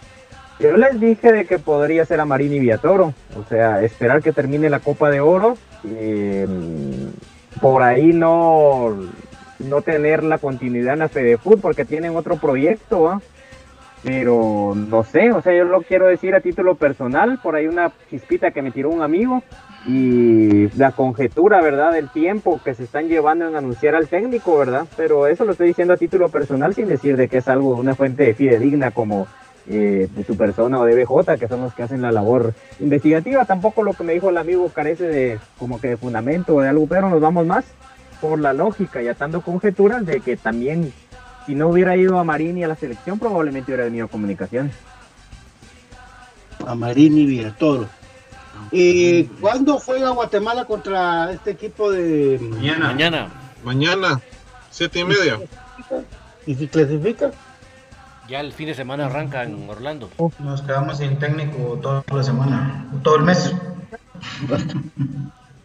Speaker 6: yo les dije de que podría ser a Marini Viatoro, o sea, esperar que termine la Copa de Oro, y, mm, por ahí no, no tener la continuidad en la FedeFoot porque tienen otro proyecto, ¿va? Pero no sé, o sea, yo lo quiero decir a título personal, por ahí una chispita que me tiró un amigo y la conjetura, ¿verdad? Del tiempo que se están llevando en anunciar al técnico, ¿verdad? Pero eso lo estoy diciendo a título personal sin decir de que es algo, una fuente fidedigna como eh, de su persona o de BJ, que son los que hacen la labor investigativa. Tampoco lo que me dijo el amigo carece de como que de fundamento o de algo, pero nos vamos más por la lógica y atando conjeturas de que también si no hubiera ido a Marini a la selección, probablemente hubiera venido a comunicaciones.
Speaker 7: A Marini Villatoro. ¿Y cuándo juega Guatemala contra este equipo de
Speaker 9: mañana.
Speaker 5: Mañana.
Speaker 8: Mañana, siete y media.
Speaker 7: ¿Y si clasifica?
Speaker 5: Ya el fin de semana arranca en Orlando.
Speaker 9: Nos quedamos sin técnico toda la semana, todo el mes.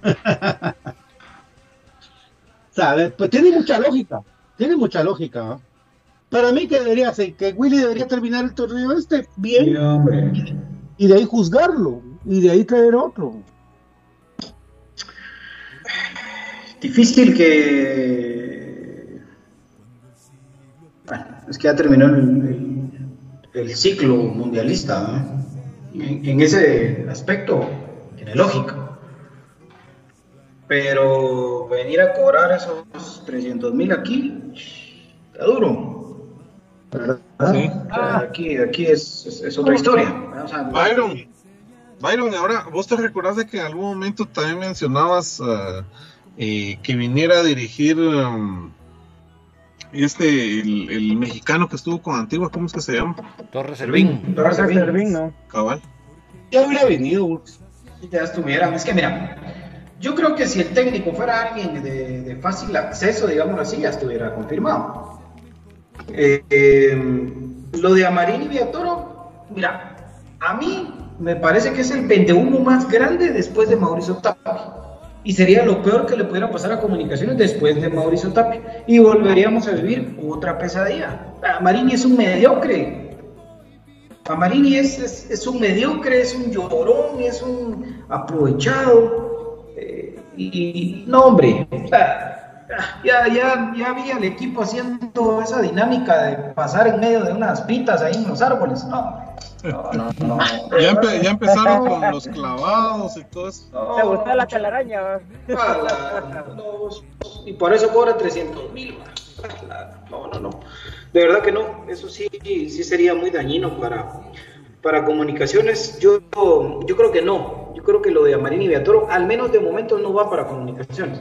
Speaker 7: ¿Sabes? Pues tiene mucha lógica. Tiene mucha lógica. ¿ah? Para mí que debería ser, que Willy debería terminar el torneo este bien y de ahí juzgarlo y de ahí traer otro.
Speaker 9: Difícil que. Bueno, es que ya terminó el, el- el ciclo mundialista. En, en ese aspecto tiene lógica. Pero venir a cobrar esos 300 mil aquí está duro. ¿Verdad?
Speaker 8: Sí.
Speaker 9: O sea, aquí, aquí es, es- es otra historia. O sea,
Speaker 8: Byron, Byron, ahora vos te recordás de que en algún momento también mencionabas ah, eh, que viniera a dirigir um, este, el, el mexicano que estuvo con Antigua, ¿cómo es que se llama?
Speaker 5: Torres Servín.
Speaker 9: Torres Servín.
Speaker 6: ¿no?
Speaker 8: Cabal.
Speaker 7: Ya hubiera venido.
Speaker 9: Si ya estuvieran. Es que mira, yo creo que si el técnico fuera alguien de, de fácil acceso, digamos así, ya estuviera confirmado. Eh, lo de Amarini y Villatoro, mira, a mí me parece que es el 21 más grande después de Mauricio Tapia. Y sería lo peor que le pudiera pasar a comunicaciones después de Mauricio Tapia. Y volveríamos a vivir otra pesadilla. Amarini es un mediocre. Amarini es, es, es un mediocre, es un llorón, es un aprovechado. eh, y no, hombre, o sea, ya, ya, ya vi al equipo haciendo esa dinámica de pasar en medio de unas pitas ahí en los árboles. No, no, no. no.
Speaker 8: Ya, empe- ya empezaron con los clavados y todo eso.
Speaker 6: ¿Te gusta la telaraña?
Speaker 9: Ah, no, y por eso cobra 300 mil. No, no, no. De verdad que no. Eso sí, sí sería muy dañino para, para comunicaciones. Yo, yo creo que no. Yo creo que lo de Amarini y Beatoro, al menos de momento, no va para comunicaciones.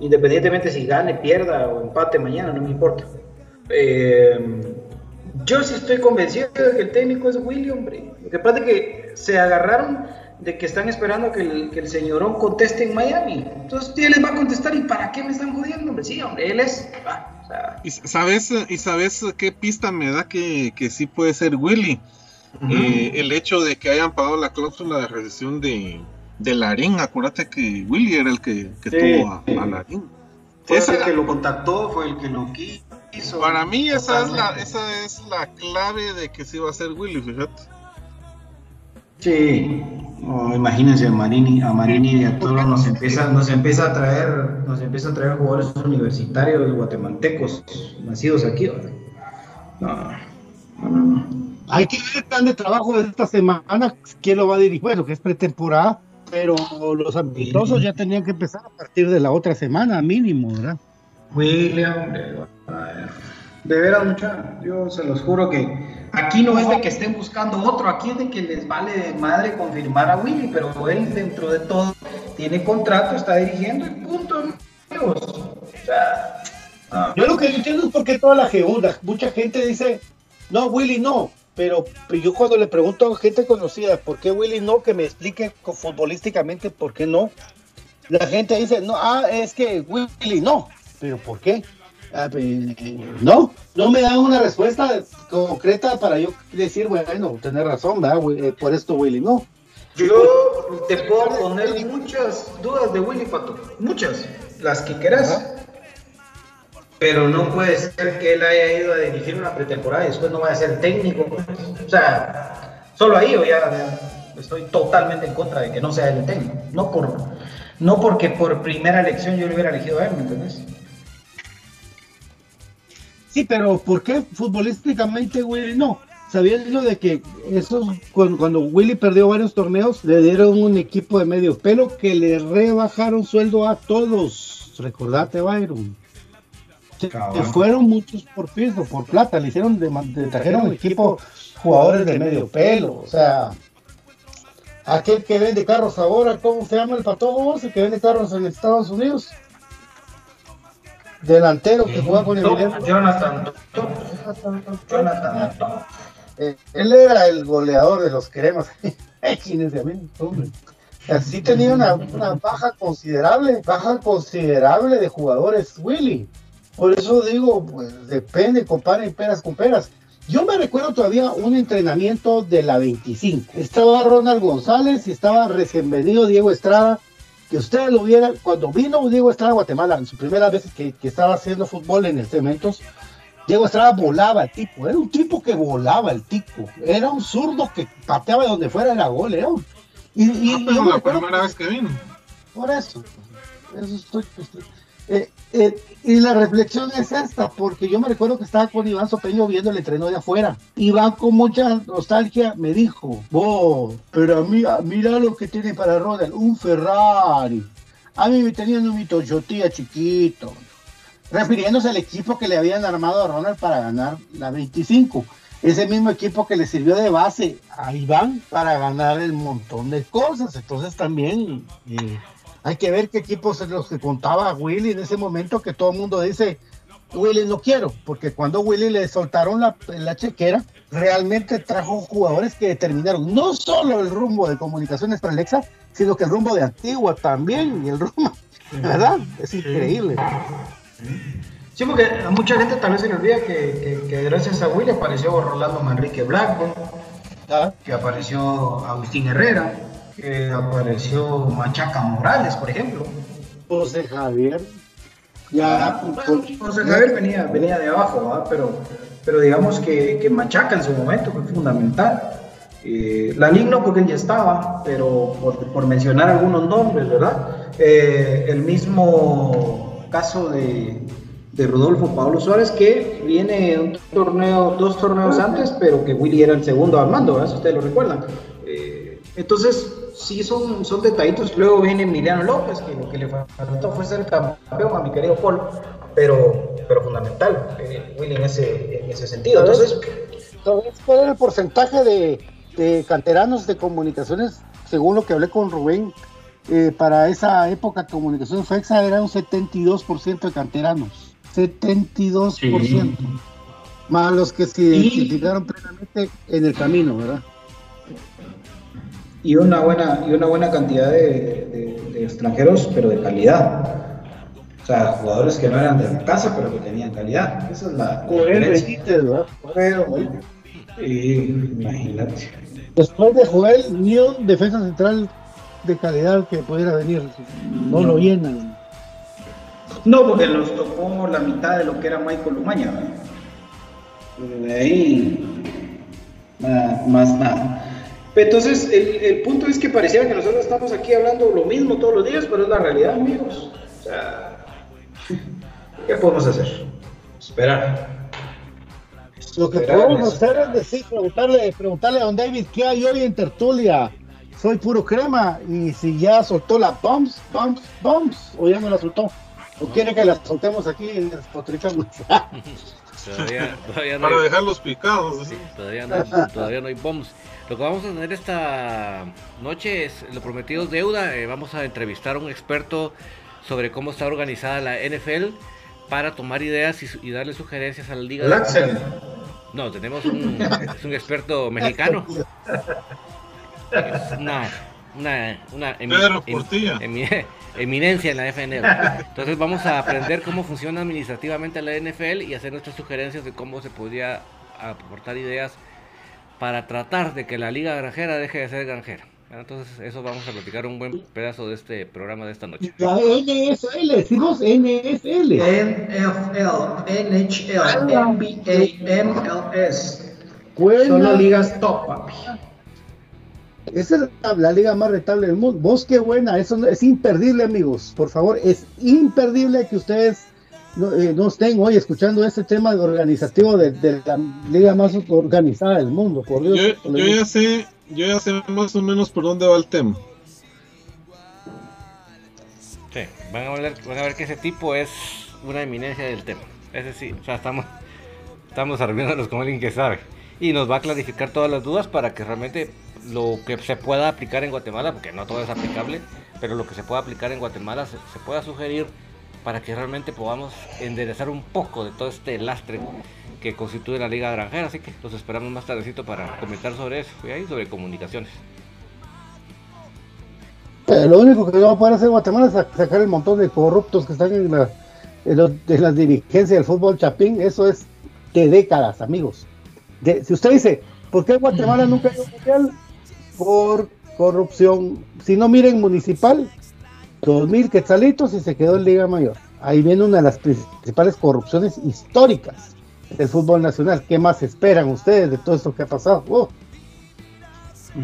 Speaker 9: Independientemente si gane, pierda o empate mañana, no me importa. Eh, yo sí estoy convencido de que el técnico es Willy, hombre. Lo que pasa es que se agarraron de que están esperando que el, que el señorón conteste en Miami. Entonces, ¿quién les va a contestar? ¿Y para qué me están jodiendo, hombre? Sí, hombre, él es. ah, o sea,
Speaker 8: ¿Y sabes, y sabes qué pista me da que, que sí puede ser Willy? Eh, el hecho de que hayan pagado la cláusula de rescisión de, de Larín. Acuérdate que Willy era el que, que
Speaker 9: Sí.
Speaker 8: tuvo a, a Larín.
Speaker 9: fue
Speaker 8: Esa-
Speaker 9: el que lo contactó, fue el que lo quiso.
Speaker 8: Para mí esa es, la, esa es la clave de que sí va a ser Willy, fíjate.
Speaker 9: Sí, no, imagínense a Marini, a Marini y a todos nos empieza, nos empieza a traer, nos empieza a traer jugadores universitarios guatemaltecos nacidos aquí. ¿verdad? No, no, no, no.
Speaker 7: Hay que ver el plan de trabajo de esta semana, quién lo va a dirigir, bueno, que es pretemporada, pero los amistosos ya tenían que empezar a partir de la otra semana, mínimo, ¿verdad?
Speaker 9: William, ay, de veras, mucha, yo se los juro que aquí no es de que estén buscando otro, aquí es de que les vale de madre confirmar a Willy, pero él dentro de todo tiene contrato, está dirigiendo y punto, amigos. O sea, ah,
Speaker 7: Yo lo que no entiendo es por qué toda la geunda, mucha gente dice, no, Willy no, pero yo cuando le pregunto a gente conocida, ¿por qué Willy no? Que me explique futbolísticamente por qué no. la gente dice, no, ah, es que Willy no. ¿Pero por qué? Ah, pues, no, no me dan una respuesta concreta para yo decir, bueno, tener razón, ¿verdad? Eh, por esto Willy no.
Speaker 9: Yo te puedo poner muchas dudas de Willy Pato, muchas, las que quieras. Pero no puede ser que él haya ido a dirigir una pretemporada y después no vaya a ser técnico. O sea, solo ahí yo ya, estoy totalmente en contra de que no sea el técnico. No, por, no porque por primera elección yo le hubiera elegido a él, ¿me entiendes?
Speaker 7: Sí, pero ¿por qué futbolísticamente Willy no? Sabiendo de que esos, cuando, Willy perdió varios torneos, le dieron un equipo de medio pelo que le rebajaron sueldo a todos. Recordate, Byron. Se, fueron muchos por piso, por plata, le hicieron de, trajeron equipo jugadores de medio pelo, o sea, aquel que vende carros ahora, ¿cómo se llama el pato? El que vende carros en Estados Unidos delantero que juega con el
Speaker 9: Jonathan. Jonathan.
Speaker 7: Eh, él era el goleador de los cremas. Así tenía una, baja considerable, baja considerable de jugadores, Willy. Por eso digo, pues depende, comparen peras con peras. Yo me recuerdo todavía un entrenamiento de la 25. Estaba Ronald González y estaba recién venido Diego Estrada que ustedes lo vieran, cuando vino Diego Estrada a Guatemala, en su primera vez que, estaba haciendo fútbol en el Cementos, Diego Estrada volaba el tipo, era un tipo que volaba el tipo, era un zurdo que pateaba donde fuera la gol, era
Speaker 8: y, y, ah, la primera vez que vino.
Speaker 7: Por eso, eso estoy, estoy eh, eh, y la reflexión es esta, porque yo me recuerdo que estaba con Iván Sopeño viendo el entreno de afuera. Iván con mucha nostalgia me dijo, oh, pero mira, mira lo que tiene para Ronald, un Ferrari. A mí me tenían un Toyota chiquito. Refiriéndose al equipo que le habían armado a Ronald para ganar la 25. Ese mismo equipo que le sirvió de base a Iván para ganar el montón de cosas. Entonces también... Eh, hay que ver qué equipos son los que contaba Willy en ese momento que todo el mundo dice, Willy no quiero, porque cuando Willy le soltaron la, la chequera, realmente trajo jugadores que determinaron no solo el rumbo de comunicaciones para Alexa, sino que el rumbo de Antigua también, y el rumbo, ¿verdad? Es increíble.
Speaker 9: Sí, porque a mucha gente tal vez se le olvida que, gracias a Willy apareció Rolando Manrique Blackburn, ah. que apareció Agustín Herrera, que apareció Machaca Morales, por ejemplo.
Speaker 7: José Javier.
Speaker 9: Ya, José Javier venía, venía de abajo, pero, pero digamos que, Machaca en su momento fue fundamental. Eh, la no porque él ya estaba, pero por, mencionar algunos nombres, ¿verdad? Eh, el mismo caso de, de Rodolfo Pablo Suárez, que viene un torneo, dos torneos antes, pero que Willy era el segundo al mando, ¿verdad? si ustedes lo recuerdan. Eh, entonces, sí son, son detallitos. Luego viene Emiliano López, que lo que le faltó fue ser campeón a mi querido Paul, pero, pero fundamental, eh, Willy, en ese, en ese sentido. Entonces,
Speaker 7: ¿cuál era el porcentaje de, de, canteranos de comunicaciones, según lo que hablé con Rubén? Eh, para esa época, Comunicaciones FEXA era un 72% de canteranos. 72%. Más los que se identificaron plenamente en el camino, ¿verdad?
Speaker 9: Y una buena, y una buena cantidad de, extranjeros, pero de calidad. O sea, jugadores que no eran de la casa, pero que tenían calidad. Esa es la.
Speaker 7: Joel ¿verdad?
Speaker 9: imagínate.
Speaker 7: Después de Joel, ni un defensa central de calidad que pudiera venir. No, lo llenan.
Speaker 9: No, porque nos tocó la mitad de lo que era Michael Umaña. De ahí, más nada. Entonces, el, punto es que pareciera que nosotros estamos aquí hablando lo mismo todos los días, pero es la realidad, amigos. O sea, ¿qué podemos hacer? Esperar.
Speaker 7: Lo que podemos hacer es decir, preguntarle, preguntarle a don David qué hay hoy en Tertulia. Soy puro crema y si ya soltó la bombs, bombs, bombs, o ya no la soltó. ¿O quiere que la soltemos aquí en
Speaker 8: Todavía, todavía no Para dejarlos picados.
Speaker 5: todavía, no, todavía no hay bombs. Lo que vamos a tener esta noche es lo prometido deuda. Eh, vamos a entrevistar a un experto sobre cómo está organizada la NFL para tomar ideas y, darle sugerencias a la liga. No, tenemos un, es un experto mexicano. una, una, una eminencia en la FNL. Entonces vamos a aprender cómo funciona administrativamente la NFL y hacer nuestras sugerencias de cómo se podría aportar ideas para tratar de que la liga granjera deje de ser granjera. Entonces, eso vamos a platicar un buen pedazo de este programa de esta noche.
Speaker 7: La NFL, decimos NFL.
Speaker 9: NFL, NHL, NBA, MLS. Solo ligas top, papi.
Speaker 7: Esa es la, liga más rentable del mundo. Vos qué buena, eso es imperdible, amigos. Por favor, es imperdible que ustedes no, eh, estén hoy escuchando este tema organizativo de, la liga más organizada del mundo. Por Dios,
Speaker 8: yo, yo ya sé yo ya sé más o menos por dónde va el tema.
Speaker 5: Sí, van a, ver, van a ver que ese tipo es una eminencia del tema. Ese sí, o sea, estamos, estamos arreglándonos con alguien que sabe. Y nos va a clarificar todas las dudas para que realmente lo que se pueda aplicar en Guatemala, porque no todo es aplicable, pero lo que se pueda aplicar en Guatemala se, se pueda sugerir para que realmente podamos enderezar un poco de todo este lastre que constituye la Liga Granjera, así que los esperamos más tardecito para comentar sobre eso y ahí sobre comunicaciones.
Speaker 7: Eh, lo único que va a poder hacer Guatemala es sacar el montón de corruptos que están en, la, en, las dirigencias del fútbol chapín, eso es de décadas, amigos. si usted dice, ¿por qué Guatemala nunca ha ido mundial? Por corrupción. Si no miren municipal, dos mil quetzalitos y se quedó en Liga Mayor. Ahí viene una de las principales corrupciones históricas del fútbol nacional. ¿Qué más esperan ustedes de todo esto que ha pasado? Oh,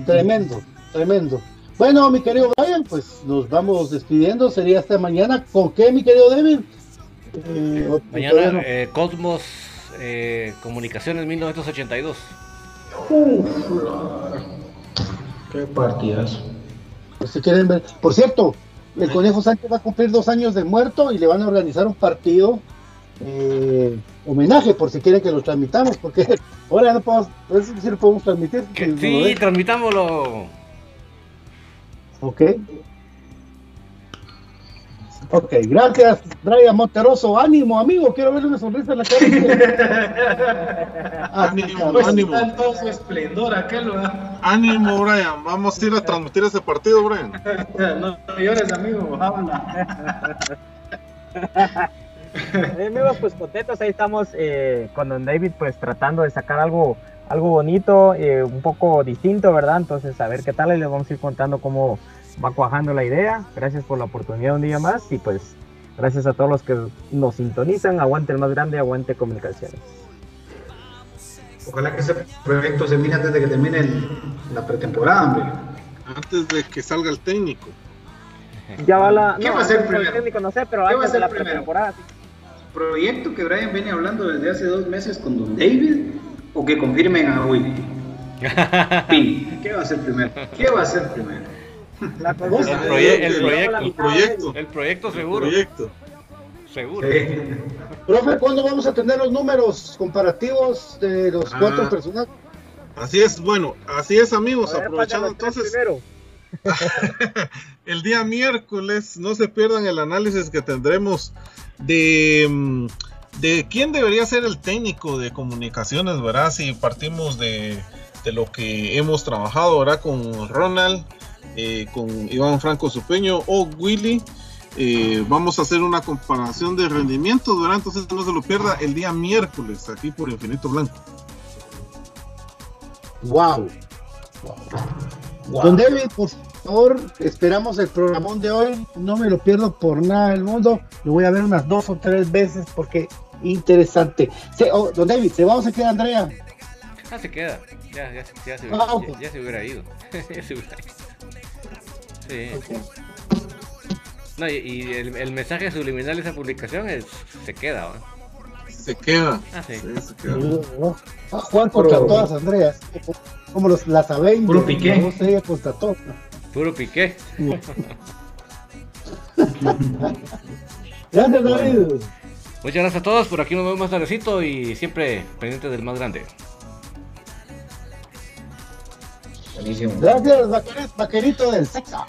Speaker 7: tremendo, tremendo. Bueno, mi querido Brian, pues nos vamos despidiendo. Sería hasta mañana. ¿Con qué, mi querido David?
Speaker 5: Eh, mañana, eh, Cosmos eh, Comunicaciones 1982.
Speaker 9: qué partidas.
Speaker 7: Pues, si quieren ver. Por cierto, el Conejo Sánchez va a cumplir dos años de muerto y le van a organizar un partido eh, homenaje por si quieren que lo transmitamos, porque ahora no podemos, eso sí lo podemos transmitir.
Speaker 5: sí, transmitámoslo.
Speaker 7: Ok. Ok, gracias, Brian Monteroso. Ánimo, amigo, quiero verle una sonrisa en la cara.
Speaker 8: ánimo, ánimo.
Speaker 9: todo su esplendor aquel,
Speaker 8: Ánimo, Brian. Vamos a ir a transmitir ese partido, Brian.
Speaker 9: no, no llores, amigo. Habla.
Speaker 6: amigos, pues contentos, ahí estamos eh, con Don David, pues tratando de sacar algo, algo bonito, eh, un poco distinto, ¿verdad? Entonces, a ver qué tal, y les vamos a ir contando cómo va cuajando la idea. Gracias por la oportunidad un día más, y pues gracias a todos los que nos sintonizan. Aguante el más grande, aguante comunicaciones.
Speaker 9: Ojalá que ese proyecto se mire antes de que termine la pretemporada, hombre.
Speaker 8: Antes de que salga el técnico.
Speaker 6: Ya va la.
Speaker 9: ¿Qué va a ser primero?
Speaker 6: técnico no sé, pero antes de la pretemporada
Speaker 9: proyecto que Brian viene hablando desde hace dos meses con Don David o que confirmen a Willy? ¿Qué va a ser primero? ¿Qué va a ser primero?
Speaker 5: El, proyecto, el, proyecto, el proyecto seguro.
Speaker 8: proyecto.
Speaker 5: Seguro.
Speaker 7: Profe, ¿cuándo vamos a tener los números comparativos de los ah. cuatro personajes?
Speaker 8: Así es, bueno, así es amigos, aprovechando entonces. el día miércoles, no se pierdan el análisis que tendremos de, mm, de quién debería ser el técnico de comunicaciones, ¿verdad? Si partimos de, lo que hemos trabajado, ¿verdad? Con Ronald, eh, con Iván Franco Supeño o Willy. Eh, vamos a hacer una comparación de rendimientos, ¿verdad? Entonces no se lo pierda el día miércoles aquí por Infinito Blanco.
Speaker 7: Wow. wow. Don David, por favor, esperamos el programón de hoy. No me lo pierdo por nada del mundo. Lo voy a ver unas dos o tres veces porque interesante. Oh, don David, ¿se vamos a quedar Andrea?
Speaker 5: Ah, se queda. Ya, ya, ya, se, ah, ya, se, hubiera ido. ya se hubiera ido. Sí. No, y, el, mensaje subliminal de esa publicación es, se queda,
Speaker 8: Se queda.
Speaker 5: Ah, sí.
Speaker 8: se queda.
Speaker 7: Ah, Juan contra todas, Andreas. Como los, las Avengers.
Speaker 9: Puro piqué.
Speaker 7: No sé, contra todas.
Speaker 5: Puro piqué.
Speaker 7: gracias, David.
Speaker 5: Muchas gracias a todos. Por aquí nos vemos más tardecito y siempre pendientes del más grande.
Speaker 7: Buenísimo. Gracias, vaquerito del sexo.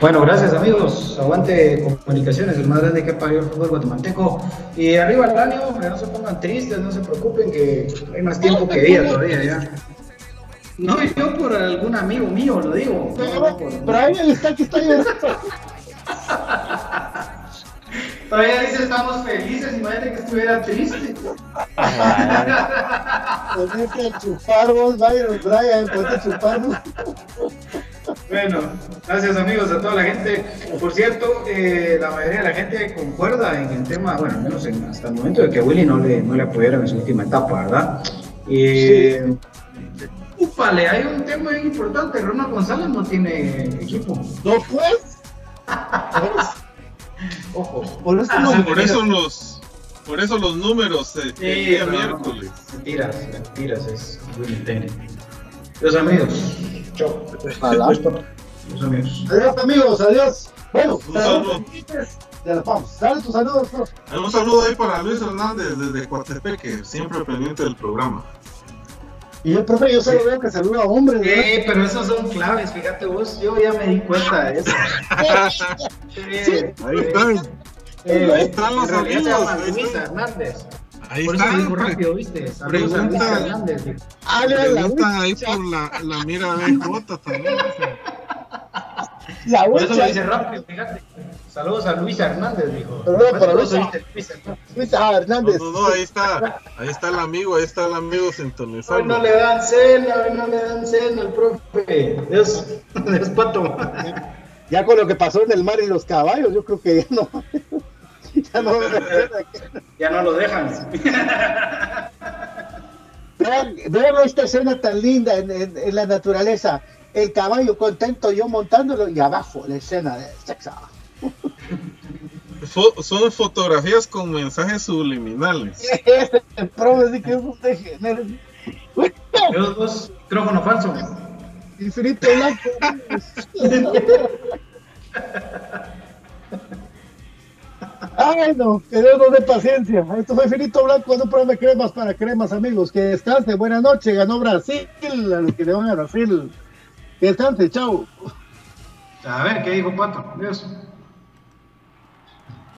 Speaker 9: Bueno, gracias amigos. Aguante comunicaciones, el más grande que parió el fútbol guatemalteco. Y arriba el ánimo, no se pongan tristes, no se preocupen que hay más tiempo que día todavía ya. No, yo por algún amigo mío lo digo.
Speaker 7: Pero, Brian está que está llorando.
Speaker 9: Todavía dice estamos felices, imagínate que estuviera triste.
Speaker 7: Ponete a chupar vos, Byron, Brian, ponete a chupar vos.
Speaker 9: Bueno, gracias amigos a toda la gente. Por cierto, eh, la mayoría de la gente concuerda en el tema, bueno, al menos en- hasta el momento de que a Willy no le, no le apoyaron en su última etapa, ¿verdad? Eh, Úpale, hay un tema bien importante. Ronald González no tiene equipo.
Speaker 7: No pues.
Speaker 9: Ojo.
Speaker 7: Por eso
Speaker 9: Ah,
Speaker 7: no-
Speaker 9: sí,
Speaker 8: Por eso los, por eso los números eh, el
Speaker 9: Sí,
Speaker 8: día
Speaker 9: no, no,
Speaker 8: miércoles.
Speaker 9: Mentiras, mentiras, es. Los amigos. Chao. Los amigos.
Speaker 7: Adiós, amigos, adiós. Bueno,
Speaker 8: Un saludo.
Speaker 7: Dale tus saludos.
Speaker 8: Un saludo ahí para Luis Hernández desde Coatepeque, siempre pendiente del programa.
Speaker 7: Y el profe, yo solo veo que saluda a hombres, ¿verdad?
Speaker 9: Eh, pero esos son claves, fíjate vos, yo ya me di cuenta de eso.
Speaker 8: Ahí están.
Speaker 9: eh,
Speaker 8: Ahí están los amigos, están.
Speaker 9: Hernández.
Speaker 8: Ahí
Speaker 9: Por eso
Speaker 8: está.
Speaker 9: dijo rápido, ¿viste? Saludos a
Speaker 8: Pregunta,
Speaker 9: Hernández. dijo.
Speaker 7: Ah,
Speaker 8: ahí por la, la mira BJ también.
Speaker 7: La
Speaker 9: Por eso lo
Speaker 7: hucha.
Speaker 9: dice rápido, fíjate. Saludos a Luisa Hernández, dijo.
Speaker 7: Luis ah,
Speaker 8: No,
Speaker 7: Hernández.
Speaker 8: no, no, ahí está. Ahí está el amigo, ahí está el amigo
Speaker 9: Hoy
Speaker 8: sintonizando.
Speaker 9: no le dan cena, hoy no le dan cena al profe. Dios, es pato.
Speaker 7: Ya con lo que pasó en el mar y los caballos, yo creo que ya no. ya no.
Speaker 9: Ya no lo dejan.
Speaker 7: Vean, vean esta escena tan linda en, en- en la naturaleza. El caballo contento, yo montándolo y abajo la escena de sexo.
Speaker 8: Fo- son fotografías con mensajes subliminales.
Speaker 7: Este el profe sí que es un degenero.
Speaker 9: Los dos, micrófono falso.
Speaker 7: Infinito blanco. Ay, no, que Dios nos dé paciencia. Esto fue Infinito Blanco, no programa de cremas para cremas, amigos. Que descanse, buena noche. Ganó Brasil, a los que le van a Brasil. Descanse, chao.
Speaker 9: A ver, ¿qué dijo Pato? Dios.